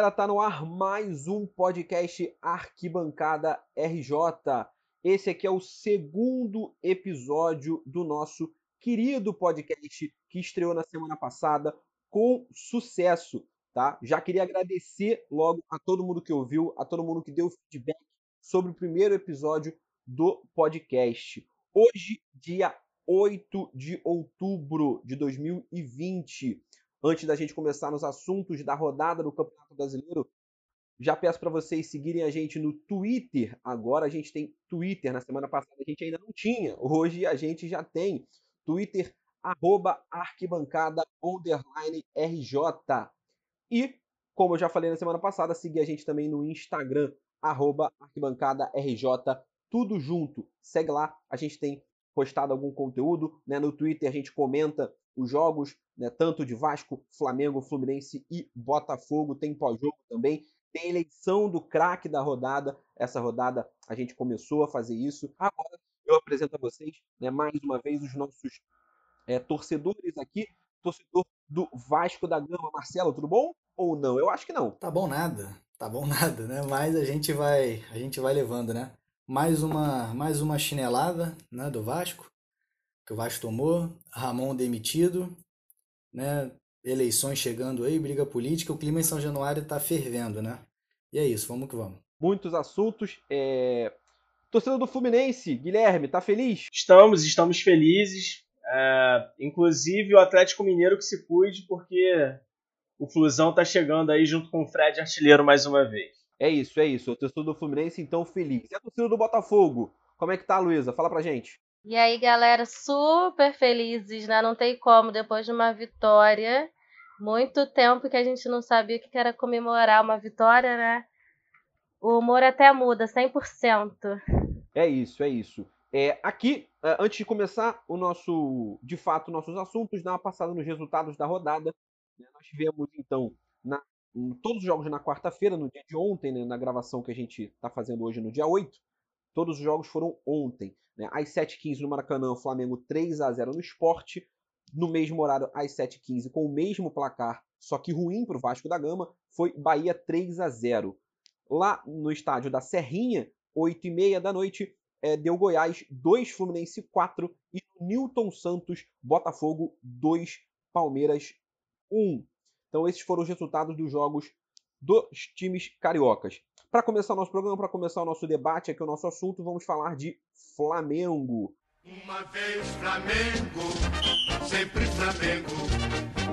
Galera, tá no ar mais um podcast Arquibancada RJ. Esse aqui é o segundo episódio do nosso querido podcast que estreou na semana passada com sucesso, tá? Já queria agradecer logo a todo mundo que ouviu, a todo mundo que deu feedback sobre o primeiro episódio do podcast. Hoje, dia 8 de outubro de 2020 antes da gente começar nos assuntos da rodada do Campeonato Brasileiro, já peço para vocês seguirem a gente no Twitter. Agora a gente tem Twitter. Na semana passada a gente ainda não tinha. Hoje a gente já tem. Twitter, arroba arquibancada, underline RJ. E, como eu já falei na semana passada, seguir a gente também no Instagram, arroba arquibancada RJ. Tudo junto. Segue lá. A gente tem postado algum conteúdo. Né? No Twitter a gente comenta os jogos, né, tanto de Vasco, Flamengo, Fluminense e Botafogo. Tem pós-jogo também. Tem eleição do craque da rodada. Essa rodada a gente começou a fazer isso. Agora eu apresento a vocês, né, mais uma vez, os nossos é, torcedores aqui. Torcedor do Vasco da Gama. Marcelo, tudo bom? Ou não? Eu acho que não. Tá bom nada. Tá bom nada, né? Mas a gente vai, a gente vai levando, né? Mais uma, mais uma chinelada, né, do Vasco que o Vasco tomou, Ramon demitido, né? Eleições chegando aí, briga política, o clima em São Januário está fervendo, né? E é isso, vamos que vamos. Muitos assuntos. É... Torcedor do Fluminense, Guilherme, tá feliz? Estamos, estamos felizes. É... Inclusive o Atlético Mineiro que se cuide, porque o Flusão tá chegando aí junto com o Fred Artilheiro mais uma vez. É isso, é isso. O torcedor do Fluminense, então, feliz. E a torcida do Botafogo? Como é que tá, Luísa? Fala pra gente. E aí, galera, super felizes, né? Não tem como, depois de uma vitória. Muito tempo que a gente não sabia o que era comemorar uma vitória, né? O humor até muda, 100%. É isso, é isso. É, aqui, é, antes de começar o nosso, de fato, nossos assuntos, dar uma passada nos resultados da rodada. Né? Nós tivemos, então, na, todos os jogos na quarta-feira, no dia de ontem, né? na gravação que a gente está fazendo hoje no dia 8. Todos os jogos foram ontem. Né? Às 7h15 no Maracanã, o Flamengo 3 a 0 no esporte. No mesmo horário, às 7h15, com o mesmo placar, só que ruim para o Vasco da Gama, foi Bahia 3 a 0 Lá no estádio da Serrinha, 8h30 da noite, é, deu Goiás 2, Fluminense 4 e Newton Santos, Botafogo 2, Palmeiras 1. Então esses foram os resultados dos jogos dos times cariocas. Para começar o nosso programa, para começar o nosso debate, aqui o nosso assunto, vamos falar de Flamengo. Uma vez Flamengo, sempre Flamengo,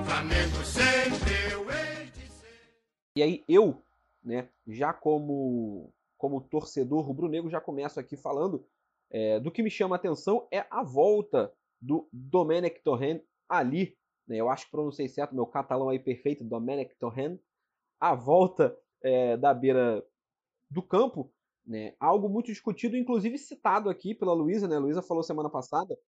Flamengo sempre eu hei de ser. E aí eu, né, já como como torcedor rubro-negro, já começo aqui falando é, do que me chama a atenção é a volta do Domenech Torren ali, né, eu acho que pronunciei certo, meu catalão aí perfeito, Domenech Torren, a volta é, da beira do campo, né? Algo muito discutido, inclusive citado aqui pela Luísa, né? A Luísa falou semana passada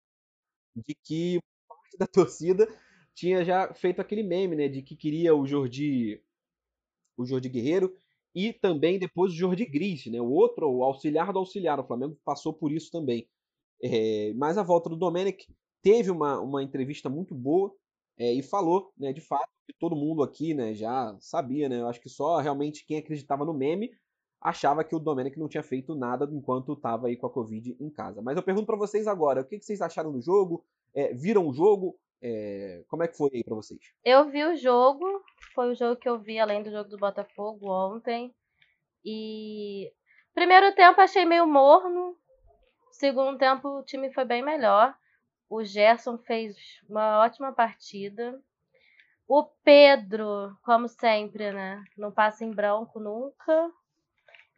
de que parte da torcida tinha já feito aquele meme, né? De que queria o Jordi, o Jordi Guerreiro e também depois o Jordi Gris, né? O outro, o auxiliar do auxiliar. O Flamengo passou por isso também. É, mas a volta do Domenech teve uma, uma entrevista muito boa é, e falou, né, de fato, que todo mundo aqui né, já sabia, né? Eu acho que só realmente quem acreditava no meme achava que o Domenic não tinha feito nada enquanto estava aí com a Covid em casa. Mas eu pergunto para vocês agora, o que, vocês acharam do jogo? É, viram o jogo? É, como é que foi aí para vocês? Eu vi o jogo, foi o jogo que eu vi além do jogo do Botafogo ontem. E primeiro tempo achei meio morno. Segundo tempo o time foi bem melhor. O Gerson fez uma ótima partida. O Pedro, como sempre, né? Não passa em branco nunca.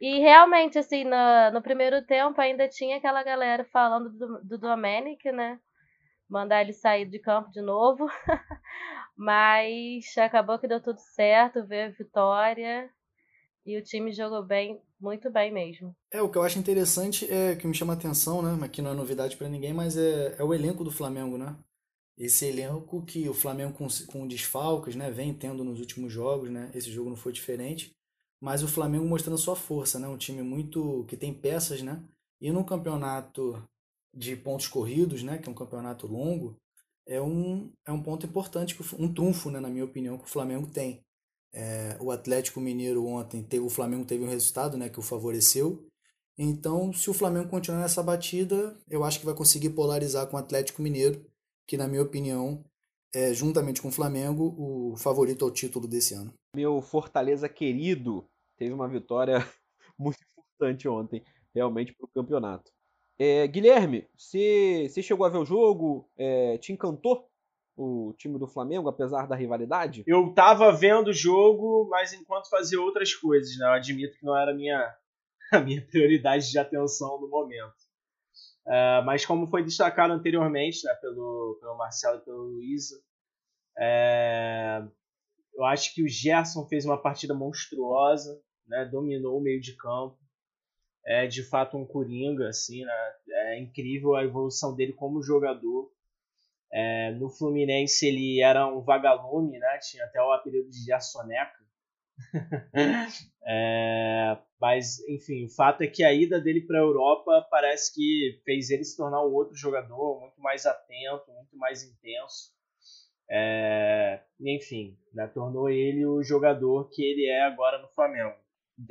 E realmente, assim, no, no primeiro tempo ainda tinha aquela galera falando do, do Domenic, né? Mandar ele sair de campo de novo. Mas acabou que deu tudo certo, veio a vitória. E o time jogou bem, muito bem mesmo. É, o que eu acho interessante é que me chama a atenção, né? Aqui não é novidade para ninguém, mas é, é o elenco do Flamengo, né? Esse elenco que o Flamengo com, com desfalques, né, vem tendo nos últimos jogos, né? Esse jogo não foi diferente mas o Flamengo mostrando sua força, né? Um time muito que tem peças, né? E num campeonato de pontos corridos, né? Que é um campeonato longo, é um, é um ponto importante, um trunfo, né? Na minha opinião, que o Flamengo tem. É, o Atlético Mineiro ontem, teve, o Flamengo teve um resultado né, que o favoreceu. Então, se o Flamengo continuar nessa batida, eu acho que vai conseguir polarizar com o Atlético Mineiro, que, na minha opinião, é, juntamente com o Flamengo, o favorito ao título desse ano. Meu Fortaleza querido teve uma vitória muito importante ontem, realmente, para o campeonato. É, Guilherme, você, chegou a ver o jogo? É, te encantou o time do Flamengo, apesar da rivalidade? Eu tava vendo o jogo, mas enquanto fazia outras coisas, né? Eu admito que não era a minha, a minha prioridade de atenção no momento. Uh, mas como foi destacado anteriormente né, pelo, pelo Marcelo e pelo Luísa, é, eu acho que o Gerson fez uma partida monstruosa, né, dominou o meio de campo, é de fato um coringa, assim, né, é incrível a evolução dele como jogador. É, no Fluminense ele era um vagalume, né, tinha até o apelido de Gersoneca. é, mas, enfim, o fato é que a ida dele para a Europa parece que fez ele se tornar um outro jogador, muito mais atento, muito mais intenso. É, enfim, né, tornou ele o jogador que ele é agora no Flamengo.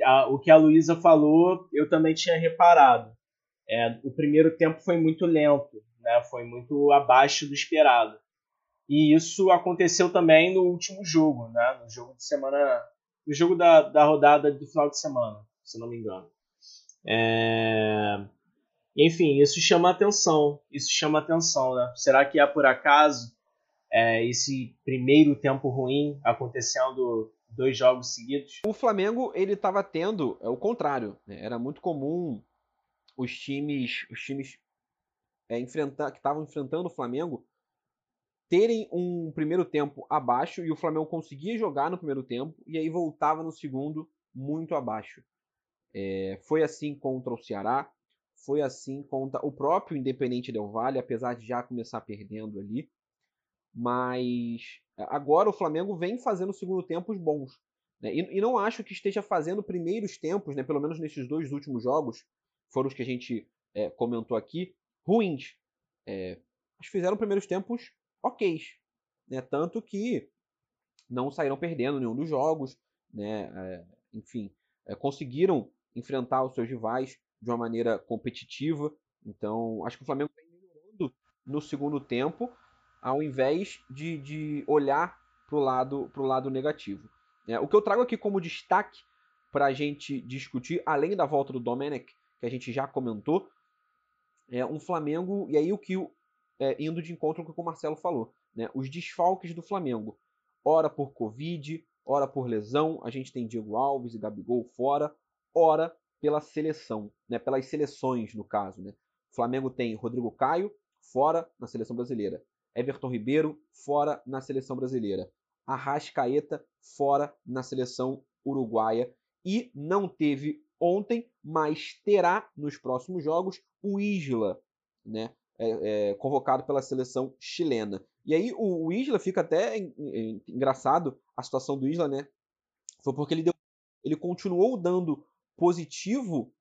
A, o que a Luísa falou, eu também tinha reparado. É, o primeiro tempo foi muito lento, né, foi muito abaixo do esperado. E isso aconteceu também no último jogo, né, no jogo de semana, no jogo da, da rodada do final de semana, se não me engano. É... Enfim, isso chama atenção. Isso chama atenção, né? Será que é por acaso? é, esse primeiro tempo ruim acontecendo dois jogos seguidos? O Flamengo ele estava tendo é, o contrário. Né? Era muito comum os times, os times é, enfrentar, que estavam enfrentando o Flamengo terem um primeiro tempo abaixo e o Flamengo conseguia jogar no primeiro tempo e aí voltava no segundo muito abaixo. É, foi assim contra o Ceará, foi assim contra o próprio Independente Del Valle, apesar de já começar perdendo ali. Mas agora o Flamengo vem fazendo segundo tempos bons. Né? E, e, não acho que esteja fazendo primeiros tempos, né? pelo menos nesses dois últimos jogos, foram os que a gente é, comentou aqui, ruins. É, mas fizeram primeiros tempos ok. Né? Tanto que não saíram perdendo nenhum dos jogos. Né? É, enfim, é, conseguiram enfrentar os seus rivais de uma maneira competitiva. Então, acho que o Flamengo vem melhorando no segundo tempo ao invés de, de olhar para o lado, lado negativo. É, o que eu trago aqui como destaque para a gente discutir, além da volta do Domenech, que a gente já comentou, é um Flamengo, e aí o que é, indo de encontro com o que o Marcelo falou, né, os desfalques do Flamengo, ora por Covid, ora por lesão, a gente tem Diego Alves e Gabigol fora, ora pela seleção, né, pelas seleções no caso. Né. O Flamengo tem Rodrigo Caio fora na seleção brasileira, Everton Ribeiro fora na seleção brasileira. Arrascaeta fora na seleção uruguaia. E não teve ontem, mas terá nos próximos jogos o Isla, né? É, é, convocado pela seleção chilena. E aí o, o Isla fica até engraçado a situação do Isla, né? Foi porque ele deu, ele continuou dando positivo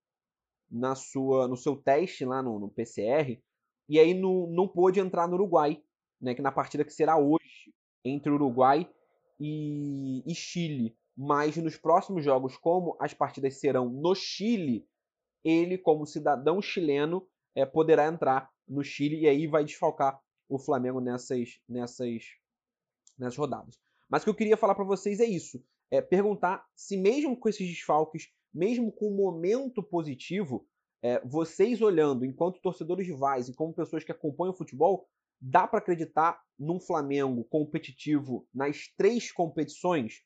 na sua no seu teste lá no, no PCR e aí não, não pôde entrar no Uruguai né, que na partida que será hoje entre Uruguai e, e Chile. Mas nos próximos jogos, como as partidas serão no Chile, ele, como cidadão chileno, é, poderá entrar no Chile e aí vai desfalcar o Flamengo nessas, nessas, nessas rodadas. Mas o que eu queria falar para vocês é isso: é perguntar se, mesmo com esses desfalques, mesmo com o momento positivo, é, vocês olhando enquanto torcedores rivais e como pessoas que acompanham o futebol, Dá para acreditar num Flamengo competitivo nas três competições?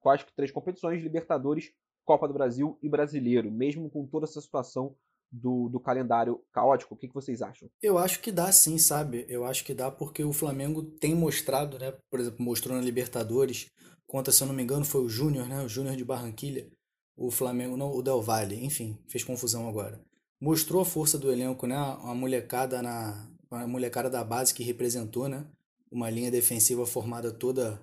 Quais três competições? Libertadores, Copa do Brasil e Brasileiro, mesmo com toda essa situação do, do calendário caótico. O que, que vocês acham? Eu acho que dá sim, sabe? Eu acho que dá porque o Flamengo tem mostrado, né? Por exemplo, mostrou na Libertadores, conta, se eu não me engano, foi o Júnior, né? O Júnior de Barranquilha. O Flamengo, não, o Del Valle, enfim, fez confusão agora. Mostrou a força do elenco, né? Uma molecada na, a molecada da base que representou, né? Uma linha defensiva formada toda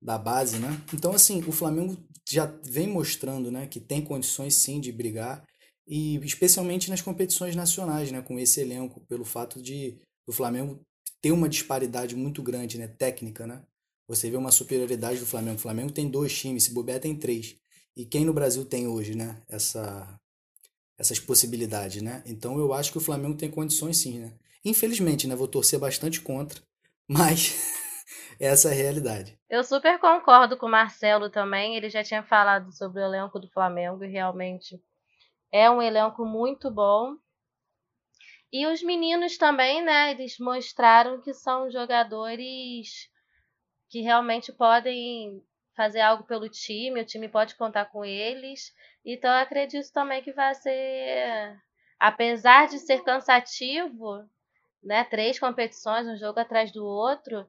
da base, né? Então, assim, o Flamengo já vem mostrando, né, que tem condições sim de brigar e especialmente nas competições nacionais, né, com esse elenco, pelo fato de o Flamengo ter uma disparidade muito grande, né, técnica, né? você vê uma superioridade do Flamengo. O Flamengo tem dois times, se bobear tem três. E quem no Brasil tem hoje, né? Essa, essas possibilidades, né? Então eu acho que o Flamengo tem condições sim, né? Infelizmente, né? Vou torcer bastante contra, mas essa é a realidade. Eu super concordo com o Marcelo também. Ele já tinha falado sobre o elenco do Flamengo e realmente é um elenco muito bom. E os meninos também, né? Eles mostraram que são jogadores que realmente podem fazer algo pelo time, o time pode contar com eles. Então acredito também que vai ser, apesar de ser cansativo, né, três competições, um jogo atrás do outro,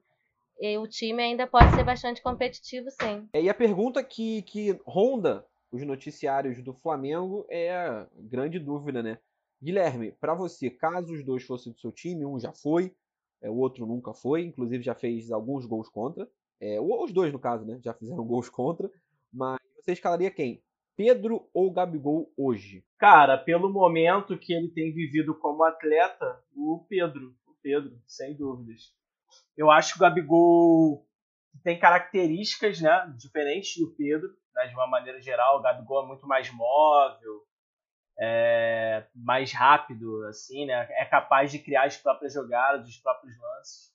o time ainda pode ser bastante competitivo, sim. É, e a pergunta que, que ronda os noticiários do Flamengo é a grande dúvida, né? Guilherme, para você, caso os dois fossem do seu time, um já foi, é, o outro nunca foi, inclusive já fez alguns gols contra. É, os dois, no caso, né? Já fizeram gols contra. Mas você escalaria quem? Pedro ou Gabigol hoje? Cara, pelo momento que ele tem vivido como atleta, o Pedro. O Pedro, sem dúvidas. Eu acho que o Gabigol tem características né, diferentes do Pedro, né, de uma maneira geral. O Gabigol é muito mais móvel, é, mais rápido, assim, né? É capaz de criar as próprias jogadas, os próprios lances.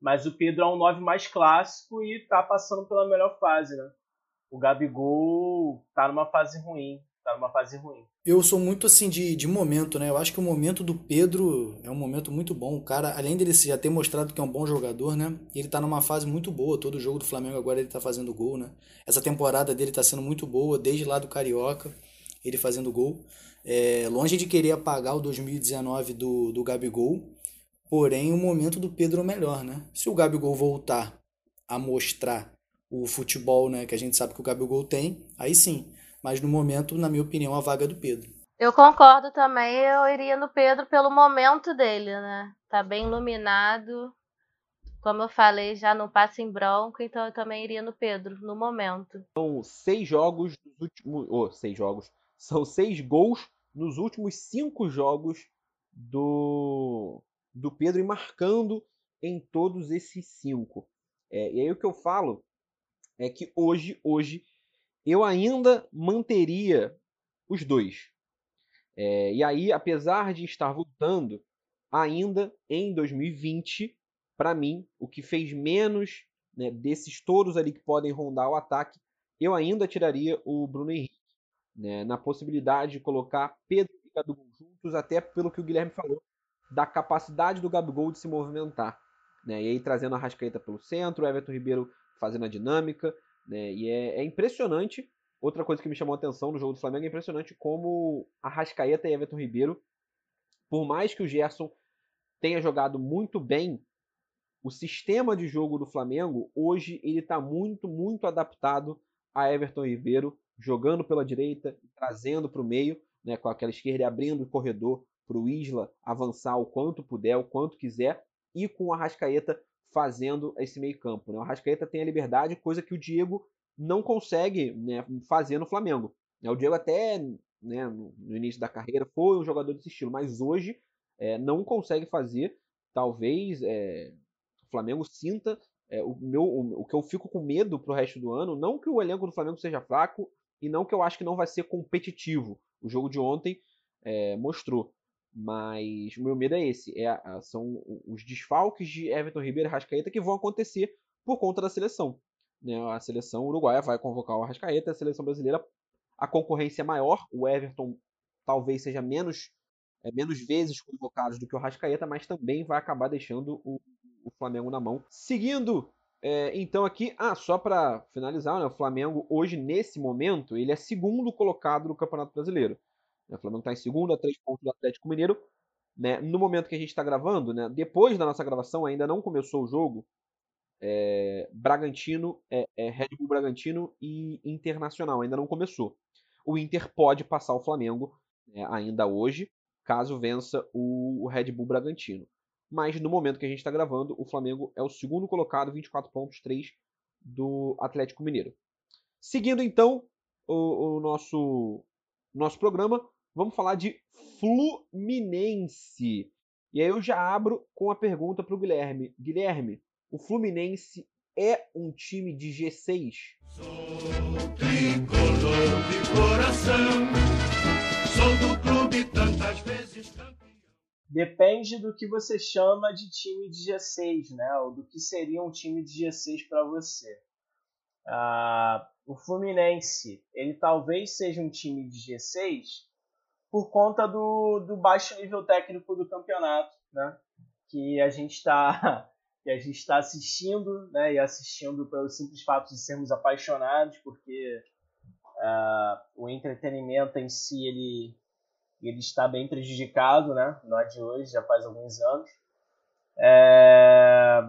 Mas o Pedro é um 9 mais clássico e está passando pela melhor fase, né? O Gabigol tá numa fase ruim, tá numa fase ruim. Eu sou muito assim de, de momento, né? Eu acho que o momento do Pedro é um momento muito bom. O cara, além dele já ter mostrado que é um bom jogador, né? Ele tá numa fase muito boa. Todo jogo do Flamengo agora ele tá fazendo gol, né? Essa temporada dele tá sendo muito boa, desde lá do Carioca, ele fazendo gol. É, longe de querer apagar o 2019 do, do Gabigol, porém o momento do Pedro é melhor, né? Se o Gabigol voltar a mostrar o futebol né, que a gente sabe que o Gabigol tem, aí sim. Mas no momento, na minha opinião, a vaga é do Pedro. Eu concordo também, eu iria no Pedro pelo momento dele, né? Tá bem iluminado. Como eu falei, já não passa em bronco, então eu também iria no Pedro, no momento. São seis jogos dos últimos. Oh, seis jogos. São seis gols nos últimos cinco jogos do, do Pedro e marcando em todos esses cinco. É, e aí o que eu falo é que hoje, hoje, eu ainda manteria os dois. É, e aí, apesar de estar voltando, ainda em 2020, para mim, o que fez menos né, desses todos ali que podem rondar o ataque, eu ainda tiraria o Bruno Henrique né, na possibilidade de colocar Pedro e Gabigol juntos, até pelo que o Guilherme falou, da capacidade do Gabigol de se movimentar. Né, e aí trazendo a Rascaeta pelo centro, Everton Ribeiro fazendo a dinâmica, né, e é, é, impressionante. Outra coisa que me chamou a atenção no jogo do Flamengo é impressionante como a Rascaeta e Everton Ribeiro, por mais que o Gerson tenha jogado muito bem, o sistema de jogo do Flamengo hoje ele está muito, muito adaptado a Everton Ribeiro jogando pela direita, trazendo para o meio, né, com aquela esquerda e abrindo o corredor para o Isla avançar o quanto puder, o quanto quiser, e com a Rascaeta fazendo esse meio campo. Né? O Rascaeta tem a liberdade, coisa que o Diego não consegue né, fazer no Flamengo. Né? O Diego até né, no início da carreira foi um jogador desse estilo, mas hoje é, não consegue fazer. Talvez é, o Flamengo sinta é, o, meu, o, o, que eu fico com medo pro resto do ano, não que o elenco do Flamengo seja fraco, e não que eu acho que não vai ser competitivo. O jogo de ontem é, mostrou. Mas o meu medo é esse: é, são os desfalques de Everton Ribeiro e Rascaeta que vão acontecer por conta da seleção. Né? A seleção uruguaia vai convocar o Rascaeta, a seleção brasileira, a concorrência é maior. O Everton talvez seja menos, é, menos vezes convocado do que o Rascaeta, mas também vai acabar deixando o, o Flamengo na mão. Seguindo é, então aqui, ah, só para finalizar, né, o Flamengo hoje, nesse momento, ele é segundo colocado no Campeonato Brasileiro. O Flamengo está em segundo, a três pontos do Atlético Mineiro. Né? No momento que a gente está gravando, né, depois da nossa gravação, ainda não começou o jogo. É, Bragantino, é, é Red Bull Bragantino e Internacional, ainda não começou. O Inter pode passar o Flamengo né, ainda hoje, caso vença o, o Red Bull Bragantino mas no momento que a gente está gravando, o Flamengo é o segundo colocado, 24 pontos, 3 do Atlético Mineiro. Seguindo então o, o nosso, nosso programa, vamos falar de Fluminense. E aí eu já abro com a pergunta para o Guilherme. Guilherme, o Fluminense é um time de G6? Sou tricolor de coração, sou do clube tantas vezes campeão. Depende do que você chama de time de G6, né? Ou do que seria um time de G6 para você. Ah, o Fluminense, ele talvez seja um time de G6 por conta do, do baixo nível técnico do campeonato, né? Que a gente está que a gente está assistindo, né? E assistindo pelo simples fato de sermos apaixonados, porque uh, o entretenimento em si ele ele está bem prejudicado, né? Não é de hoje, já faz alguns anos. É...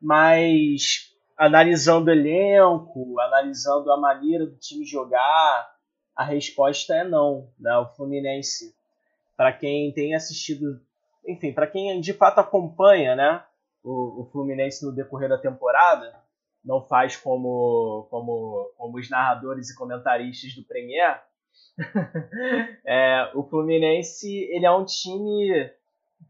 Mas analisando o elenco, analisando a maneira do time jogar, a resposta é não. Né? O Fluminense, para quem tem assistido, enfim, para quem de fato acompanha né, o, o, Fluminense no decorrer da temporada, não faz como, como, como os narradores e comentaristas do Premier. é, o Fluminense ele é um time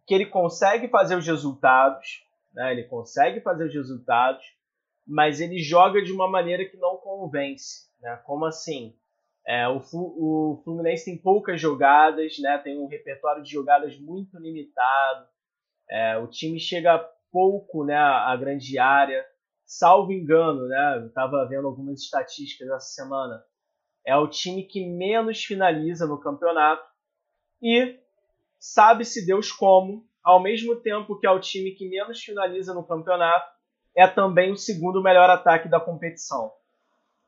que ele consegue fazer os resultados, né? ele consegue fazer os resultados, mas ele joga de uma maneira que não convence. Né? Como assim? É, o, o, Fluminense tem poucas jogadas, né? tem um repertório de jogadas muito limitado. É, o time chega pouco né, à grande área. Salvo engano, né? estava vendo algumas estatísticas essa semana. É o time que menos finaliza no campeonato. E sabe-se Deus como, ao mesmo tempo que é o time que menos finaliza no campeonato, é também o segundo melhor ataque da competição.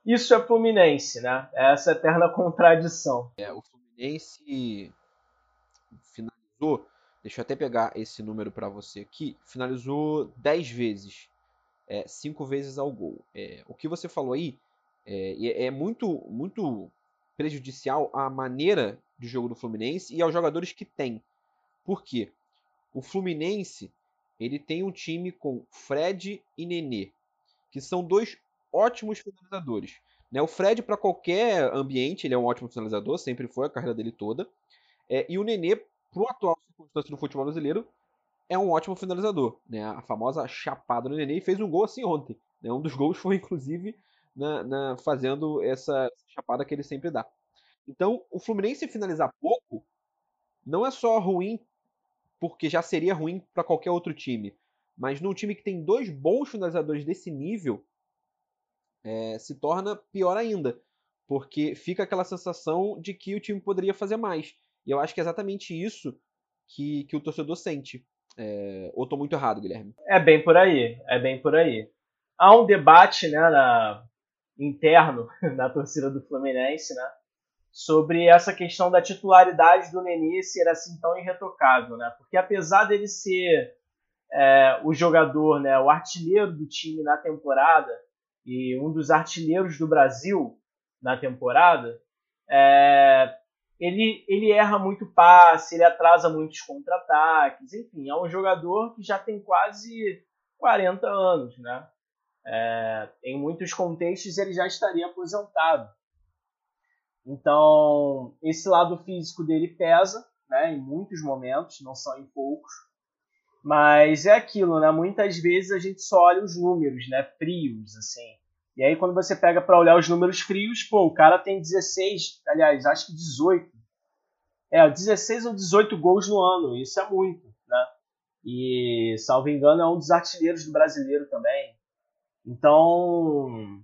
Isso é Fluminense, né? É essa eterna contradição. É, o Fluminense finalizou, deixa eu até pegar esse número para você aqui, finalizou 10 vezes, é, 5 vezes ao gol. É, o que você falou aí é, é muito, muito prejudicial à maneira de jogo do Fluminense e aos jogadores que tem. Por quê? O Fluminense ele tem um time com Fred e Nenê, que são dois ótimos finalizadores. Né? O Fred, para qualquer ambiente, ele é um ótimo finalizador, sempre foi a carreira dele toda. É, e o Nenê, para o atual circunstância do futebol brasileiro, é um ótimo finalizador. Né? A famosa chapada no Nenê e fez um gol assim ontem. Né? Um dos gols foi, inclusive, na, na, fazendo essa chapada que ele sempre dá. Então, o Fluminense finalizar pouco não é só ruim porque já seria ruim para qualquer outro time. Mas num time que tem dois bons finalizadores desse nível, é, se torna pior ainda. Porque fica aquela sensação de que o time poderia fazer mais. E eu acho que é exatamente isso que, que o torcedor sente. É, ou estou muito errado, Guilherme? É bem por aí, é bem por aí. Há um debate né, na, interno na torcida do Fluminense, né? sobre essa questão da titularidade do Nenê ser assim tão irretocável, né? Porque apesar dele ser é, o jogador, né, o artilheiro do time na temporada e um dos artilheiros do Brasil na temporada, é, ele, ele erra muito passe, ele atrasa muitos contra-ataques, enfim, é um jogador que já tem quase 40 anos, né? É, em muitos contextos ele já estaria aposentado. Então, esse lado físico dele pesa, né, em muitos momentos, não são em poucos. Mas é aquilo, né? Muitas vezes a gente só olha os números, né, frios, assim. E aí quando você pega para olhar os números frios, pô, o cara tem 16, aliás, acho que 18. É, 16 ou 18 gols no ano, isso é muito, né? E, salvo engano, é um dos artilheiros do brasileiro também. Então,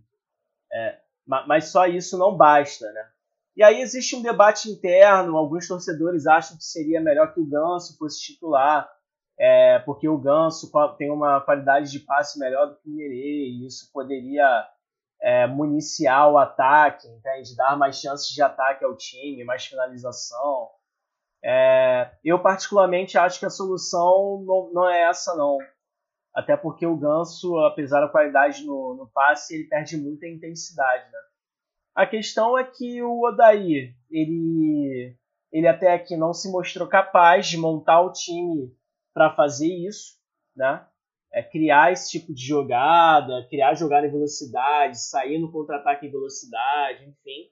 é, mas só isso não basta, né? E aí existe um debate interno, alguns torcedores acham que seria melhor que o Ganso fosse titular, é, porque o Ganso tem uma qualidade de passe melhor do que o Nenê, e isso poderia é, municiar o ataque, entende? dar mais chances de ataque ao time, mais finalização. É, eu particularmente acho que a solução não, não, é essa não. Até porque o Ganso, apesar da qualidade no, no passe, ele perde muita intensidade, né? A questão é que o Odair, ele, ele até aqui não se mostrou capaz de montar o time para fazer isso, né? É criar esse tipo de jogada, criar jogada em velocidade, sair no contra-ataque em velocidade, enfim.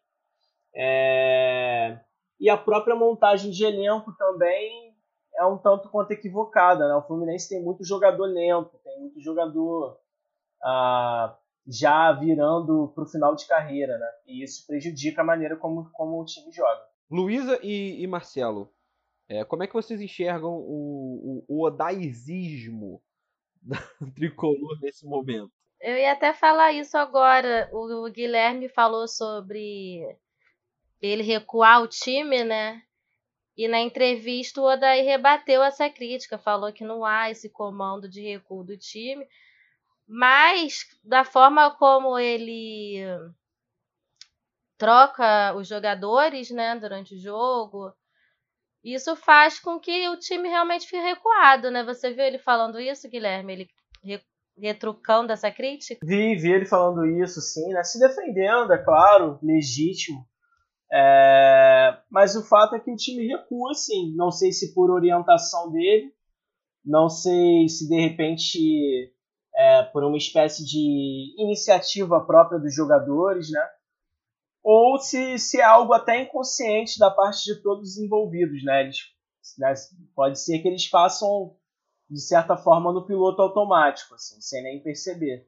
É... E a própria montagem de elenco também é um tanto quanto equivocada. Né? O Fluminense tem muito jogador lento, tem muito jogador ah, já virando para o final de carreira, né? E isso prejudica a maneira como, como o time joga. Luísa e, e Marcelo, é, como é que vocês enxergam o, o, o odaizismo da tricolor nesse momento? Eu ia até falar isso agora. O Guilherme falou sobre ele recuar o time, né? E na entrevista o Odair rebateu essa crítica, falou que não há esse comando de recuo do time, mas da forma como ele troca os jogadores, né, durante o jogo, isso faz com que o time realmente fique recuado, né? Você viu ele falando isso, Guilherme? Ele retrucando essa crítica? Vi, vi ele falando isso, sim, né? Se defendendo, é claro, legítimo. É... Mas o fato é que o time recua, sim. Não sei se por orientação dele, não sei se de repente é, por uma espécie de iniciativa própria dos jogadores, né? Ou se, se é algo até inconsciente da parte de todos os envolvidos, né? Eles, né? Pode ser que eles façam de certa forma no piloto automático, assim, sem nem perceber.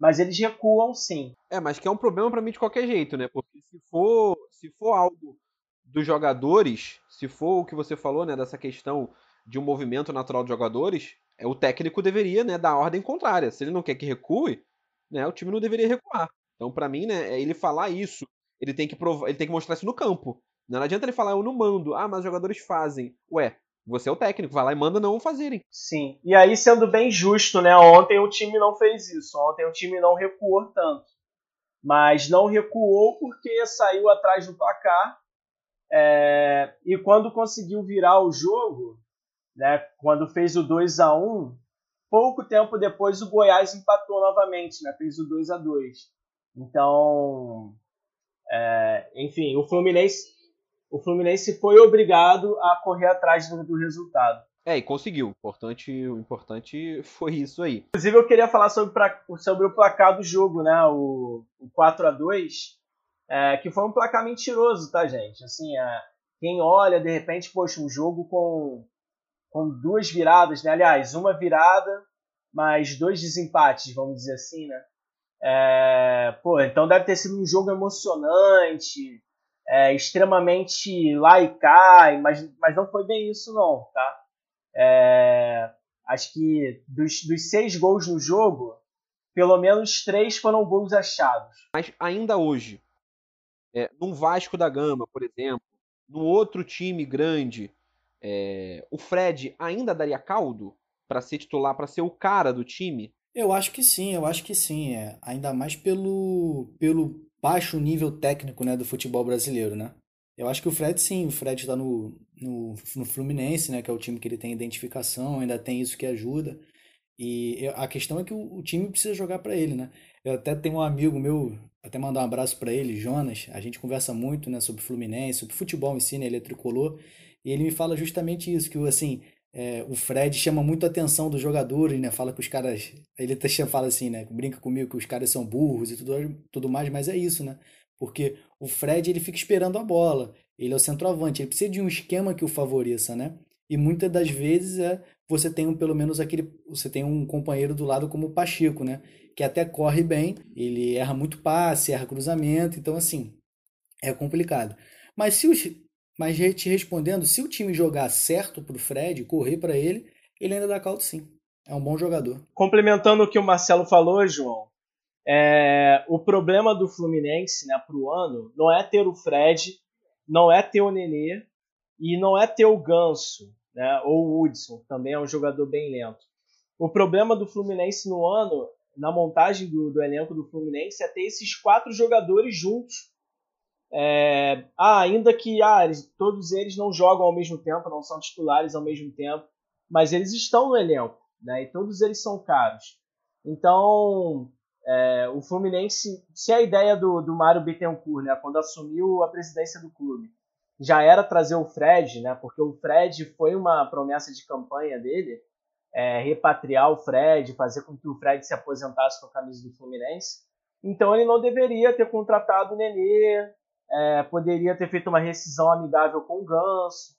Mas eles recuam sim. É, mas que é um problema para mim de qualquer jeito, né? Porque se for, se for algo dos jogadores, se for o que você falou, né, dessa questão de um movimento natural de jogadores, é o técnico deveria, né, dar a ordem contrária. Se ele não quer que recue, né, o time não deveria recuar. Então, para mim, né, é ele falar isso, ele tem que provar, ele tem que mostrar isso no campo. Não adianta ele falar eu não mando. Ah, mas os jogadores fazem. Ué, você é o técnico, vai lá e manda não fazerem. Sim. E aí, sendo bem justo, né? Ontem o time não fez isso. Ontem o time não recuou tanto. Mas não recuou porque saiu atrás do placar. É... E quando conseguiu virar o jogo, né? Quando fez o 2 a 1 pouco tempo depois o Goiás empatou novamente, né? Fez o 2 a 2 Então, é... enfim, o Fluminense o Fluminense foi obrigado a correr atrás do, do resultado. É, e conseguiu. O importante, o importante foi isso aí. Inclusive, eu queria falar sobre, sobre o placar do jogo, né? O, o 4 a 2 é, que foi um placar mentiroso, tá, gente? Assim, é, quem olha, de repente, poxa, um jogo com, com duas viradas, né? Aliás, uma virada, mais dois desempates, vamos dizer assim, né? É, pô, então deve ter sido um jogo emocionante, é, extremamente lá e cai, mas, mas não foi bem isso não, tá? É, acho que dos, dos seis gols no jogo, pelo menos três foram gols achados. Mas ainda hoje, é, num Vasco da Gama, por exemplo, num outro time grande, é, o Fred ainda daria caldo para ser titular, para ser o cara do time? Eu acho que sim, eu acho que sim. É. Ainda mais pelo, pelo baixo nível técnico né, do futebol brasileiro, né? Eu acho que o Fred, sim, o Fred está no, no, no, Fluminense, né, que é o time que ele tem identificação, ainda tem isso que ajuda. E a questão é que o, o time precisa jogar para ele, né? Eu até tenho um amigo meu, até mandar um abraço para ele, Jonas. A gente conversa muito, né, sobre Fluminense, sobre futebol em si, né, ele é tricolor, e ele me fala justamente isso, que assim, é, o Fred chama muito a atenção dos jogadores, né? Fala que os caras. Ele fala assim, né? Brinca comigo que os caras são burros e tudo, tudo mais, mas é isso, né? Porque o Fred ele fica esperando a bola. Ele é o centroavante, ele precisa de um esquema que o favoreça, né? E muitas das vezes é você tem um, pelo menos aquele. Você tem um companheiro do lado como o Pacheco, né? Que até corre bem, ele erra muito passe, erra cruzamento, então assim, é complicado. Mas se os, mas te respondendo, se o time jogar certo pro Fred, correr para ele, ele ainda dá caldo sim. É um bom jogador. Complementando o que o Marcelo falou, João, é, o problema do Fluminense né, pro ano não é ter o Fred, não é ter o Nenê e não é ter o Ganso, né, ou o Hudson, também é um jogador bem lento. O problema do Fluminense no ano, na montagem do, do elenco do Fluminense, é ter esses quatro jogadores juntos é, ah, ainda que ah, eles, todos eles não jogam ao mesmo tempo, não são titulares ao mesmo tempo, mas eles estão no elenco, né? E todos eles são caros. Então, é, o Fluminense, se a ideia do, do Mário Bittencourt, né, quando assumiu a presidência do clube, já era trazer o Fred, né? Porque o Fred foi uma promessa de campanha dele, é, repatriar o Fred, fazer com que o Fred se aposentasse com a camisa do Fluminense. Então ele não deveria ter contratado o Nenê, é, poderia ter feito uma rescisão amigável com o Ganso.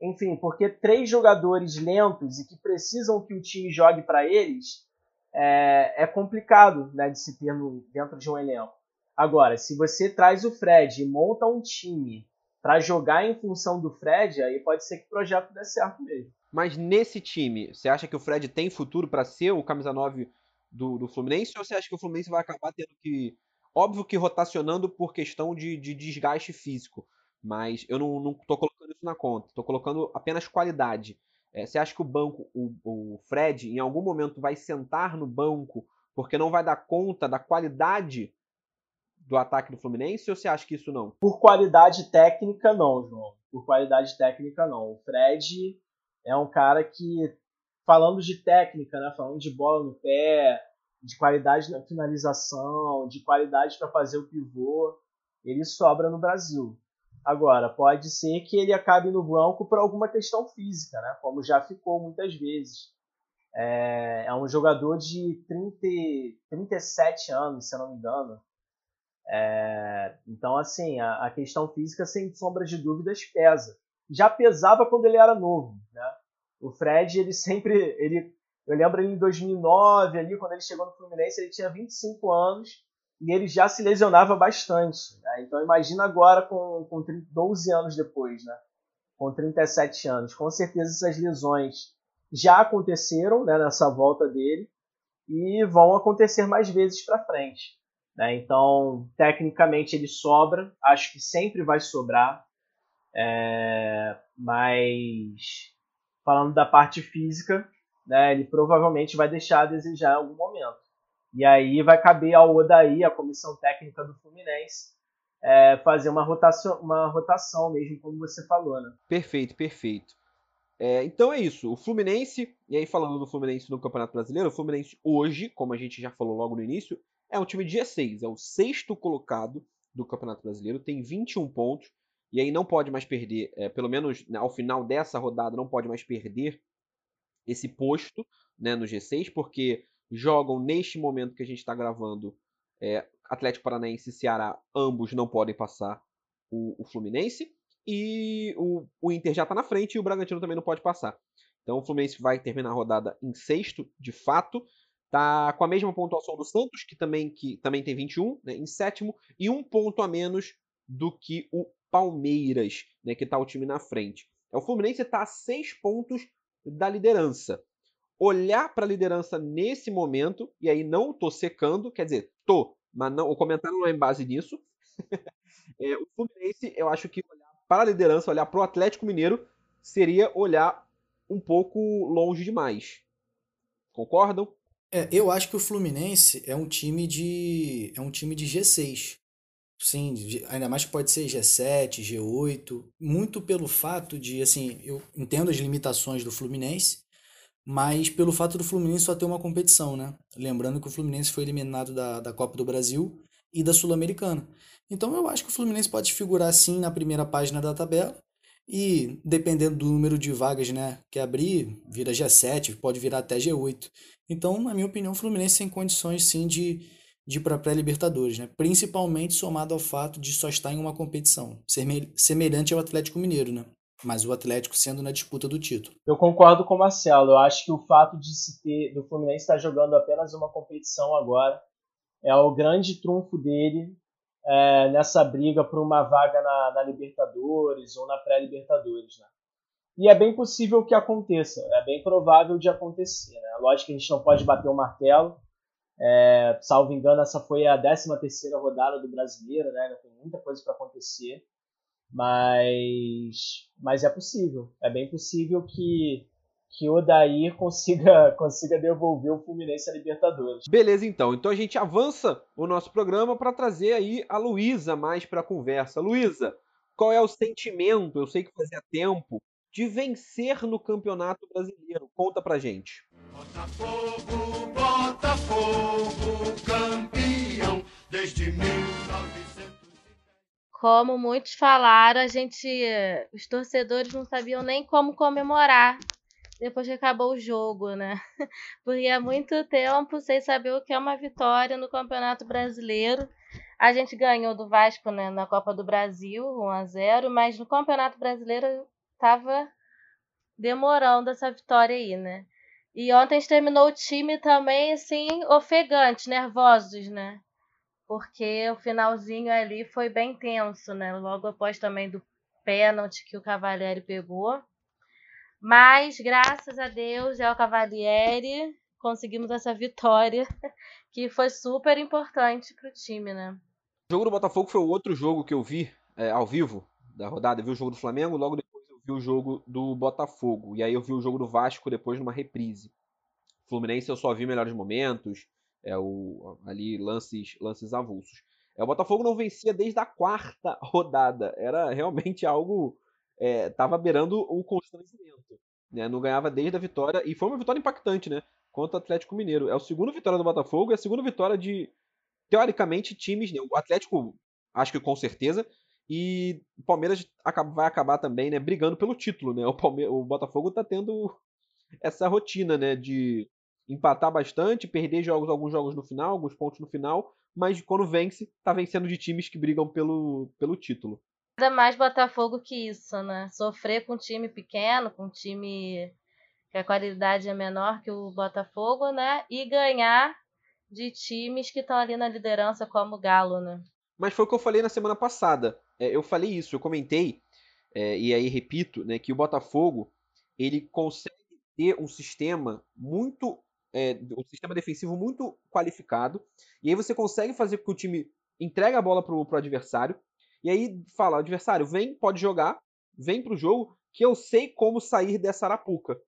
Enfim, porque três jogadores lentos e que precisam que o time jogue para eles é, é complicado né, de se ter no, dentro de um elenco. Agora, se você traz o Fred e monta um time para jogar em função do Fred, aí pode ser que o projeto dê certo mesmo. Mas nesse time, você acha que o Fred tem futuro para ser o camisa 9 do, do Fluminense? Ou você acha que o Fluminense vai acabar tendo que. Óbvio que rotacionando por questão de, de desgaste físico. Mas eu não, não tô colocando isso na conta. Tô colocando apenas qualidade. É, você acha que o banco, o, o Fred, em algum momento vai sentar no banco porque não vai dar conta da qualidade do ataque do Fluminense ou você acha que isso não? Por qualidade técnica, não, João. Por qualidade técnica, não. O Fred é um cara que, falando de técnica, né, falando de bola no pé, de qualidade na finalização, de qualidade para fazer o pivô, ele sobra no Brasil. Agora, pode ser que ele acabe no banco por alguma questão física, né? como já ficou muitas vezes. É, é um jogador de 30, 37 anos, se eu não me engano. É, então, assim, a, a, questão física, sem sombra de dúvidas, pesa. Já pesava quando ele era novo. Né? O Fred, ele sempre. Ele, eu lembro ele em 2009, ali, quando ele chegou no Fluminense, ele tinha 25 anos e ele já se lesionava bastante. Né? Então imagina agora com, com 12 anos depois, né? com 37 anos. Com certeza essas lesões já aconteceram né, nessa volta dele e vão acontecer mais vezes para frente. Né? Então, tecnicamente ele sobra, acho que sempre vai sobrar, é... mas falando da parte física, né, ele provavelmente vai deixar a desejar em algum momento. E aí vai caber ao Odaí, a comissão técnica do Fluminense, é, fazer uma rotação, uma rotação mesmo, como você falou, né? Perfeito, perfeito. É, então é isso. O Fluminense, e aí falando do Fluminense no Campeonato Brasileiro, o Fluminense hoje, como a gente já falou logo no início, é um time de G6, é o sexto colocado do Campeonato Brasileiro, tem 21 pontos, e aí não pode mais perder, é, pelo menos né, ao final dessa rodada, não pode mais perder esse posto né, no G6, porque jogam neste momento que a gente está gravando é, Atlético Paranaense e Ceará, ambos não podem passar o, o Fluminense. E o, o Inter já está na frente e o Bragantino também não pode passar. Então o Fluminense vai terminar a rodada em sexto, de fato. Tá com a mesma pontuação do Santos, que também, que também tem 21, né, em sétimo, e um ponto a menos do que o Palmeiras, né, que está o time na frente. É, o Fluminense está a seis pontos da liderança olhar para a liderança nesse momento, e aí não tô secando, quer dizer, tô, mas não, o comentário não é em base nisso. é, o Fluminense, eu acho que olhar para a liderança, olhar para o Atlético Mineiro, seria olhar um pouco longe demais. Concordam? É, eu acho que o Fluminense é um time de é um time de G6. Sim, ainda mais que pode ser G7, G8, muito pelo fato de, assim, eu entendo as limitações do Fluminense, mas pelo fato do Fluminense só ter uma competição, né? Lembrando que o Fluminense foi eliminado da, da Copa do Brasil e da Sul-Americana. Então eu acho que o Fluminense pode figurar sim na primeira página da tabela e dependendo do número de vagas né, que abrir, vira G7, pode virar até G8. Então, na minha opinião, o Fluminense tem condições sim de, de ir para a pré-Libertadores, né? principalmente somado ao fato de só estar em uma competição, semelhante ao Atlético Mineiro. Né? mas o Atlético sendo na disputa do título. Eu concordo com o Marcelo. Eu acho que o fato de se ter, do Fluminense estar jogando apenas uma competição agora é o grande trunfo dele é, nessa briga por uma vaga na, na Libertadores ou na pré-Libertadores. Né? E é bem possível que aconteça, é bem provável de acontecer. Né? Lógico que a gente não pode bater o martelo. É, salvo engano, essa foi a 13 terceira rodada do Brasileiro, né? Tem muita coisa para acontecer. Mas, mas é possível. É bem possível que, que o Odair consiga, consiga devolver o Fluminense à Libertadores. Beleza, então. Então a gente avança o nosso programa para trazer aí a Luísa mais para a conversa. Luísa, qual é o sentimento? Eu sei que fazia tempo de vencer no Campeonato Brasileiro. Conta pra gente. Botafogo, Botafogo, desde 1900 como muitos falaram, a gente, os torcedores não sabiam nem como comemorar depois que acabou o jogo, né? Porque há muito tempo sem saber o que é uma vitória no Campeonato Brasileiro. A gente ganhou do Vasco né, na Copa do Brasil, 1 a 0, mas no Campeonato Brasileiro estava demorando essa vitória aí, né? E ontem terminou o time também, assim, ofegante, nervosos, né? Porque o finalzinho ali foi bem tenso, né? Logo após também do pênalti que o Cavalieri pegou. Mas, graças a Deus, é o Cavalieri, conseguimos essa vitória, que foi super importante para o time, né? O jogo do Botafogo foi o outro jogo que eu vi é, ao vivo da rodada. Eu vi o jogo do Flamengo, logo depois eu vi o jogo do Botafogo. E aí eu vi o jogo do Vasco depois numa reprise. Fluminense eu só vi melhores momentos, é o, ali lances, lances avulsos. É, o Botafogo não vencia desde a quarta rodada. Era realmente algo. É, beirando o constrangimento. Né? Não ganhava desde a vitória. E foi uma vitória impactante, né? Contra o Atlético Mineiro. É a segunda vitória do Botafogo e a segunda vitória de, teoricamente, times. Né? O Atlético, acho que com certeza. E o Palmeiras vai acabar também, né? Brigando pelo título, né? O, Palme o Botafogo está tendo essa rotina, né? De empatar bastante, perder jogos, alguns jogos no final, alguns pontos no final, mas quando vence, tá vencendo de times que brigam pelo, pelo título. Nada mais Botafogo que isso, né? Sofrer com um time pequeno, com um time que a qualidade é menor que o Botafogo, né? E ganhar de times que estão ali na liderança, como o Galo, né? Mas foi o que eu falei na semana passada. É, eu falei isso, eu comentei, é, e aí repito, né, que o Botafogo ele consegue ter um sistema muito é, um sistema defensivo muito qualificado. E aí você consegue fazer com que o time entregue a bola pro, pro adversário. E aí fala, adversário, vem, pode jogar, vem pro jogo, que eu sei como sair dessa arapuca.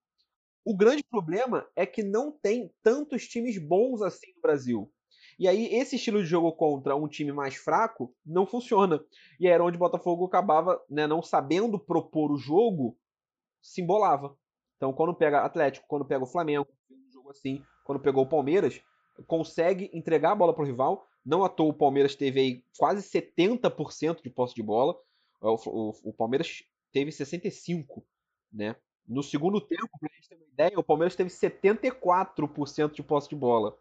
O grande problema é que não tem tantos times bons assim no Brasil. E aí esse estilo de jogo contra um time mais fraco não funciona. E era onde o Botafogo acabava, né, não sabendo propor o jogo, se embolava. Então quando pega Atlético, quando pega o Flamengo, jogo assim, quando pegou o Palmeiras, consegue entregar a bola para o rival. Não à toa o Palmeiras teve aí quase 70% de posse de bola. O, o, o, Palmeiras teve 65%, né? No segundo tempo, gente ter uma ideia, o Palmeiras teve 74% de posse de bola.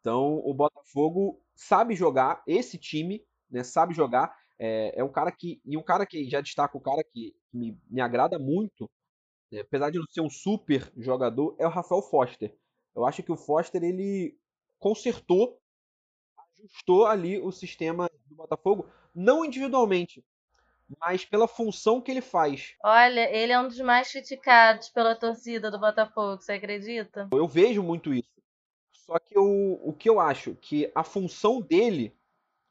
Então, o Botafogo sabe jogar, esse time, né, sabe jogar. É, é um cara que. E um cara que já destaca o cara que me, me agrada muito é, apesar de não ser um super jogador, é o Rafael Foster. Eu acho que o Foster ele consertou, ajustou ali o sistema do Botafogo, não individualmente, mas pela função que ele faz. Olha, ele é um dos mais criticados pela torcida do Botafogo, você acredita? Eu vejo muito isso. Só que o, o que eu acho que a função dele,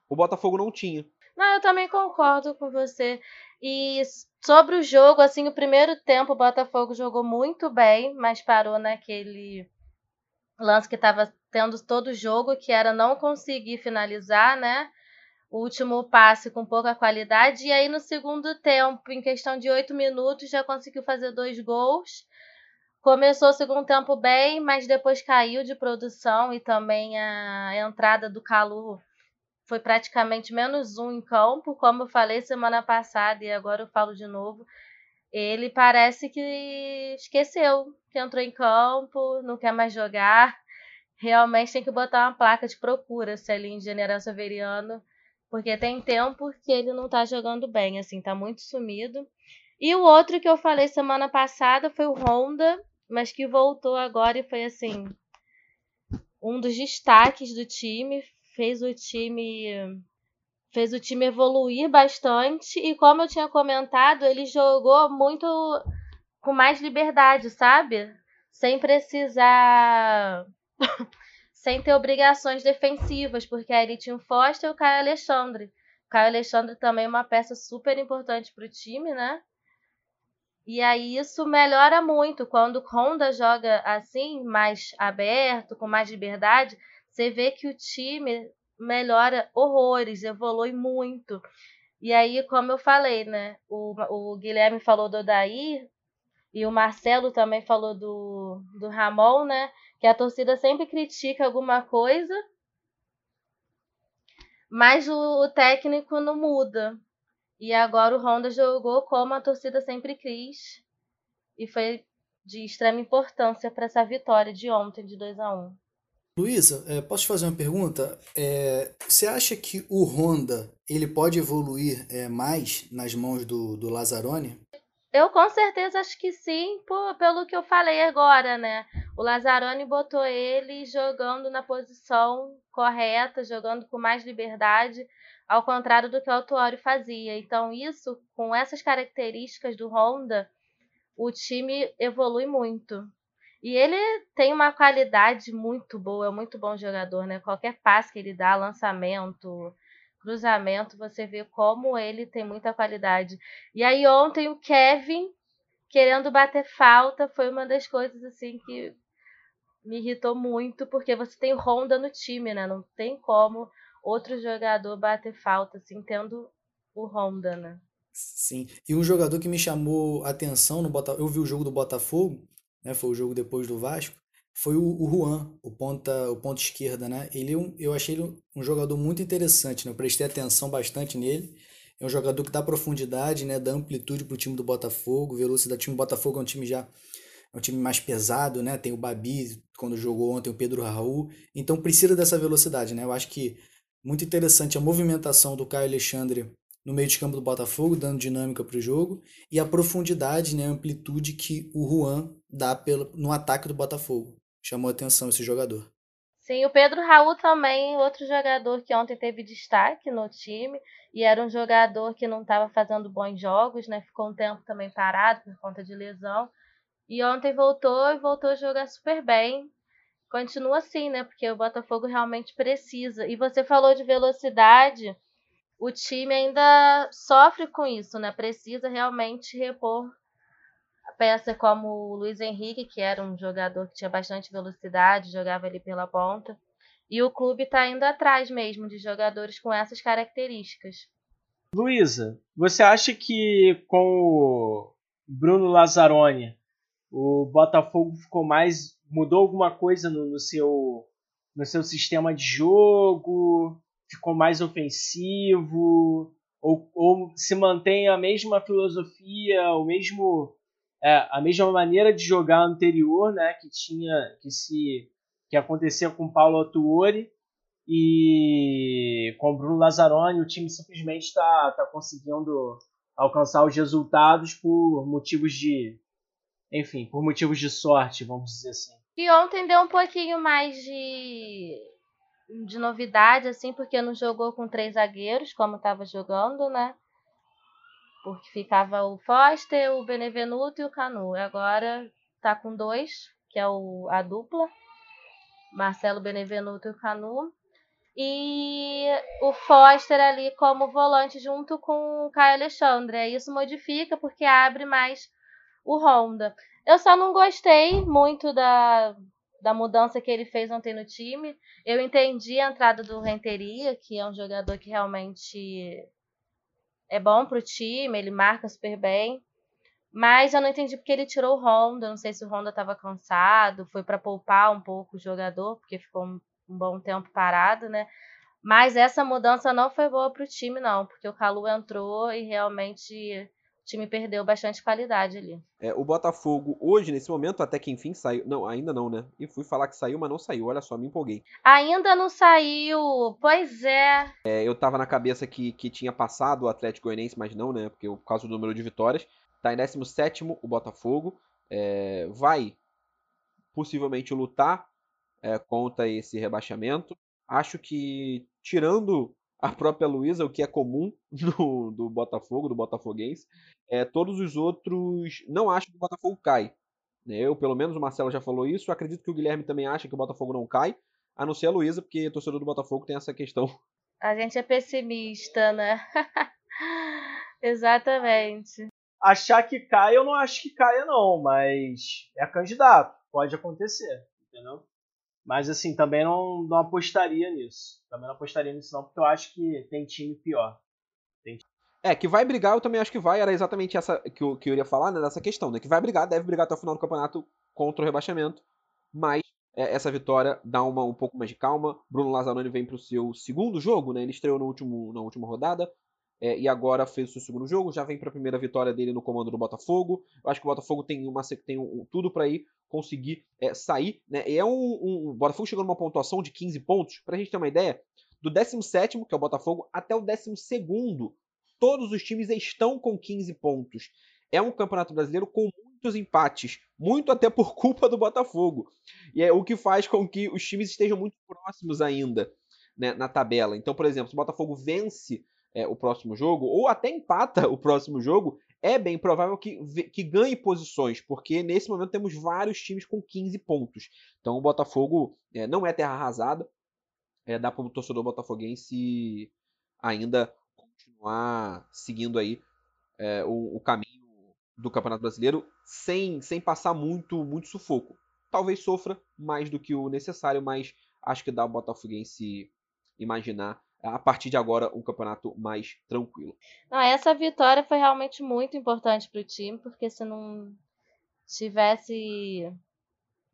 o Botafogo não tinha. Não, eu também concordo com você. E sobre o jogo, assim, o primeiro tempo o Botafogo jogou muito bem, mas parou naquele lance que estava tendo todo o jogo, que era não conseguir finalizar, né? O último passe com pouca qualidade. E aí no segundo tempo, em questão de oito minutos, já conseguiu fazer dois gols. Começou o segundo tempo bem, mas depois caiu de produção e também a entrada do Calu foi praticamente menos um em campo, como eu falei semana passada e agora eu falo de novo. Ele parece que esqueceu que entrou em campo, não quer mais jogar. Realmente tem que botar uma placa de procura se ali em General Severiano, porque tem tempo que ele não tá jogando bem, assim, tá muito sumido. E o outro que eu falei semana passada foi o Honda, mas que voltou agora e foi assim um dos destaques do time, fez o time fez o time evoluir bastante e como eu tinha comentado, ele jogou muito com mais liberdade, sabe? Sem precisar sem ter obrigações defensivas, porque aí tinha o Foster e o Caio Alexandre. O Caio Alexandre também é uma peça super importante para o time, né? E aí isso melhora muito quando o Honda joga assim, mais aberto, com mais liberdade você vê que o time melhora horrores, evolui muito. E aí, como eu falei, né? O, o Guilherme falou do Daí e o Marcelo também falou do, do Ramon, né? Que a torcida sempre critica alguma coisa, mas o, o técnico não muda. E agora o Honda jogou como a torcida sempre quis. E foi de extrema importância para essa vitória de ontem, de 2 a 1 Luísa, é, posso te fazer uma pergunta? É, você acha que o Honda ele pode evoluir é, mais nas mãos do, do Lazzaroni? Eu com certeza acho que sim, por, pelo que eu falei agora, né? O Lazzaroni botou ele jogando na posição correta, jogando com mais liberdade, ao contrário do que o Autuori fazia. Então, isso, com essas características do Honda, o time evolui muito. E ele tem uma qualidade muito boa, é muito bom jogador, né? Qualquer passe que ele dá, lançamento, cruzamento, você vê como ele tem muita qualidade. E aí ontem o Kevin querendo bater falta foi uma das coisas assim que me irritou muito, porque você tem Honda no time, né? Não tem como outro jogador bater falta assim tendo o Honda, né? Sim. E um jogador que me chamou atenção no Botafogo, eu vi o jogo do Botafogo, né? Foi o jogo depois do Vasco foi o, o Juan, o ponta, o ponta esquerda, né? Ele, é eu achei ele um jogador muito interessante, né? Eu prestei atenção bastante nele. É um jogador que dá profundidade, né? Dá amplitude para o time do Botafogo, velocidade. O time do Botafogo é um time já é um time mais pesado, né? Tem o Babi, quando jogou ontem, o Pedro Raul. Então precisa dessa velocidade, né? Eu acho que muito interessante a movimentação do Caio Alexandre no meio de campo do Botafogo, dando dinâmica para o jogo, e a profundidade, né, a amplitude que o Juan dá pelo, no ataque do Botafogo chamou atenção esse jogador. Sim, o Pedro Raul também, outro jogador que ontem teve destaque no time e era um jogador que não estava fazendo bons jogos, né? Ficou um tempo também parado por conta de lesão. E ontem voltou e voltou a jogar super bem. Continua assim, né? Porque o Botafogo realmente precisa. E você falou de velocidade, o time ainda sofre com isso, né? Precisa realmente repor peça como o Luiz Henrique, que era um jogador que tinha bastante velocidade, jogava ali pela ponta. E o clube está indo atrás mesmo de jogadores com essas características. Luísa, você acha que com o Bruno Lazzaroni o Botafogo ficou mais. mudou alguma coisa no, no seu, no seu sistema de jogo? Ficou mais ofensivo? Ou, ou se mantém a mesma filosofia, o mesmo é, a mesma maneira de jogar anterior, né, que tinha que se que acontecia com Paulo Autuori e com Bruno Lazzaroni, o time simplesmente está tá conseguindo alcançar os resultados por motivos de enfim, por motivos de sorte, vamos dizer assim. E ontem deu um pouquinho mais de de novidade assim, porque não jogou com três zagueiros como estava jogando, né? porque ficava o Foster, o Benevenuto e o Canu. Agora tá com dois, que é o, a dupla, Marcelo Benevenuto e o Canu. E o Foster ali como volante junto com o Caio Alexandre. Isso modifica porque abre mais o Honda. Eu só não gostei muito da, da mudança que ele fez ontem no time. Eu entendi a entrada do Renteria, que é um jogador que realmente é bom pro time, ele marca super bem. Mas eu não entendi porque ele tirou o Honda. Não sei se o Honda estava cansado, foi para poupar um pouco o jogador, porque ficou um, um, bom tempo parado, né? Mas essa mudança não foi boa pro time, não, porque o Calu entrou e realmente time perdeu bastante qualidade ali. É, o Botafogo, hoje, nesse momento, até que enfim saiu. Não, ainda não, né? E fui falar que saiu, mas não saiu. Olha só, me empolguei. Ainda não saiu, pois é. é eu tava na cabeça que, que tinha passado o Atlético Goianiense, mas não, né? Porque por causa do número de vitórias. Tá em 17 o Botafogo. É, vai possivelmente lutar é, contra esse rebaixamento. Acho que, tirando a própria Luísa, o que é comum no, do Botafogo, do Botafoguense. É, todos os outros não acham que o Botafogo cai. Né? Eu, pelo menos, o Marcelo já falou isso. Eu acredito que o Guilherme também acha que o Botafogo não cai, a não ser a Luísa, porque torcedor do Botafogo tem essa questão. A gente é pessimista, né? Exatamente. Achar que cai, eu não acho que caia, não, mas é candidato. Pode acontecer, entendeu? Mas assim, também não, não apostaria nisso. Também não apostaria nisso, não, porque eu acho que tem time pior. Tem... É, que vai brigar, eu também acho que vai. Era exatamente essa que eu, que eu iria falar, né? Dessa questão, né? Que vai brigar, deve brigar até o final do campeonato contra o rebaixamento. Mas é, essa vitória dá uma, um pouco mais de calma. Bruno Lazzaroni vem para o seu segundo jogo, né? Ele estreou no último, na última rodada. É, e agora fez o seu segundo jogo, já vem para a primeira vitória dele no comando do Botafogo. Eu acho que o Botafogo tem, uma, tem um, tudo para ir conseguir é, sair. Né? E é um, um, O Botafogo chegou numa pontuação de 15 pontos. Para a gente ter uma ideia, do 17, que é o Botafogo, até o 12, todos os times estão com 15 pontos. é um Campeonato Brasileiro com muitos empates, muito até por culpa do Botafogo. E é o que faz com que os times estejam muito próximos ainda né, na tabela. Então, por exemplo, se o Botafogo vence é, o próximo jogo, ou até empata o próximo jogo, é bem provável que, que ganhe posições, porque nesse momento temos vários times com 15 pontos. Então o Botafogo é, não é terra arrasada, é, dá para o torcedor botafoguense ainda continuar seguindo aí é, o, o, caminho do Campeonato Brasileiro sem, sem passar muito, muito sufoco. Talvez sofra mais do que o necessário, mas acho que dá o Botafoguense imaginar a partir de agora um campeonato mais tranquilo. Não, essa vitória foi realmente muito importante para o time, porque se não tivesse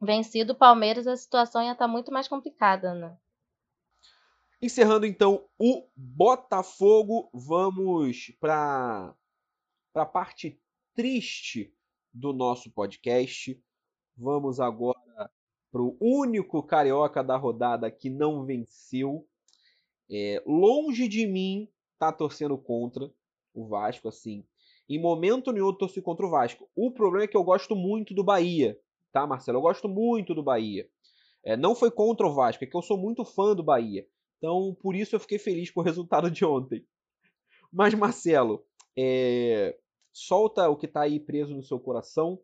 vencido o Palmeiras, a situação ia estar tá muito mais complicada, né? Encerrando então o Botafogo, vamos para a parte triste do nosso podcast. Vamos agora para o único carioca da rodada que não venceu, é, longe de mim tá torcendo contra o Vasco, assim. Em momento nenhum eu torci contra o Vasco. O problema é que eu gosto muito do Bahia, tá, Marcelo? Eu gosto muito do Bahia. É, não foi contra o Vasco, é que eu sou muito fã do Bahia. Então, por isso eu fiquei feliz com o resultado de ontem. Mas, Marcelo, é, solta o que tá aí preso no seu coração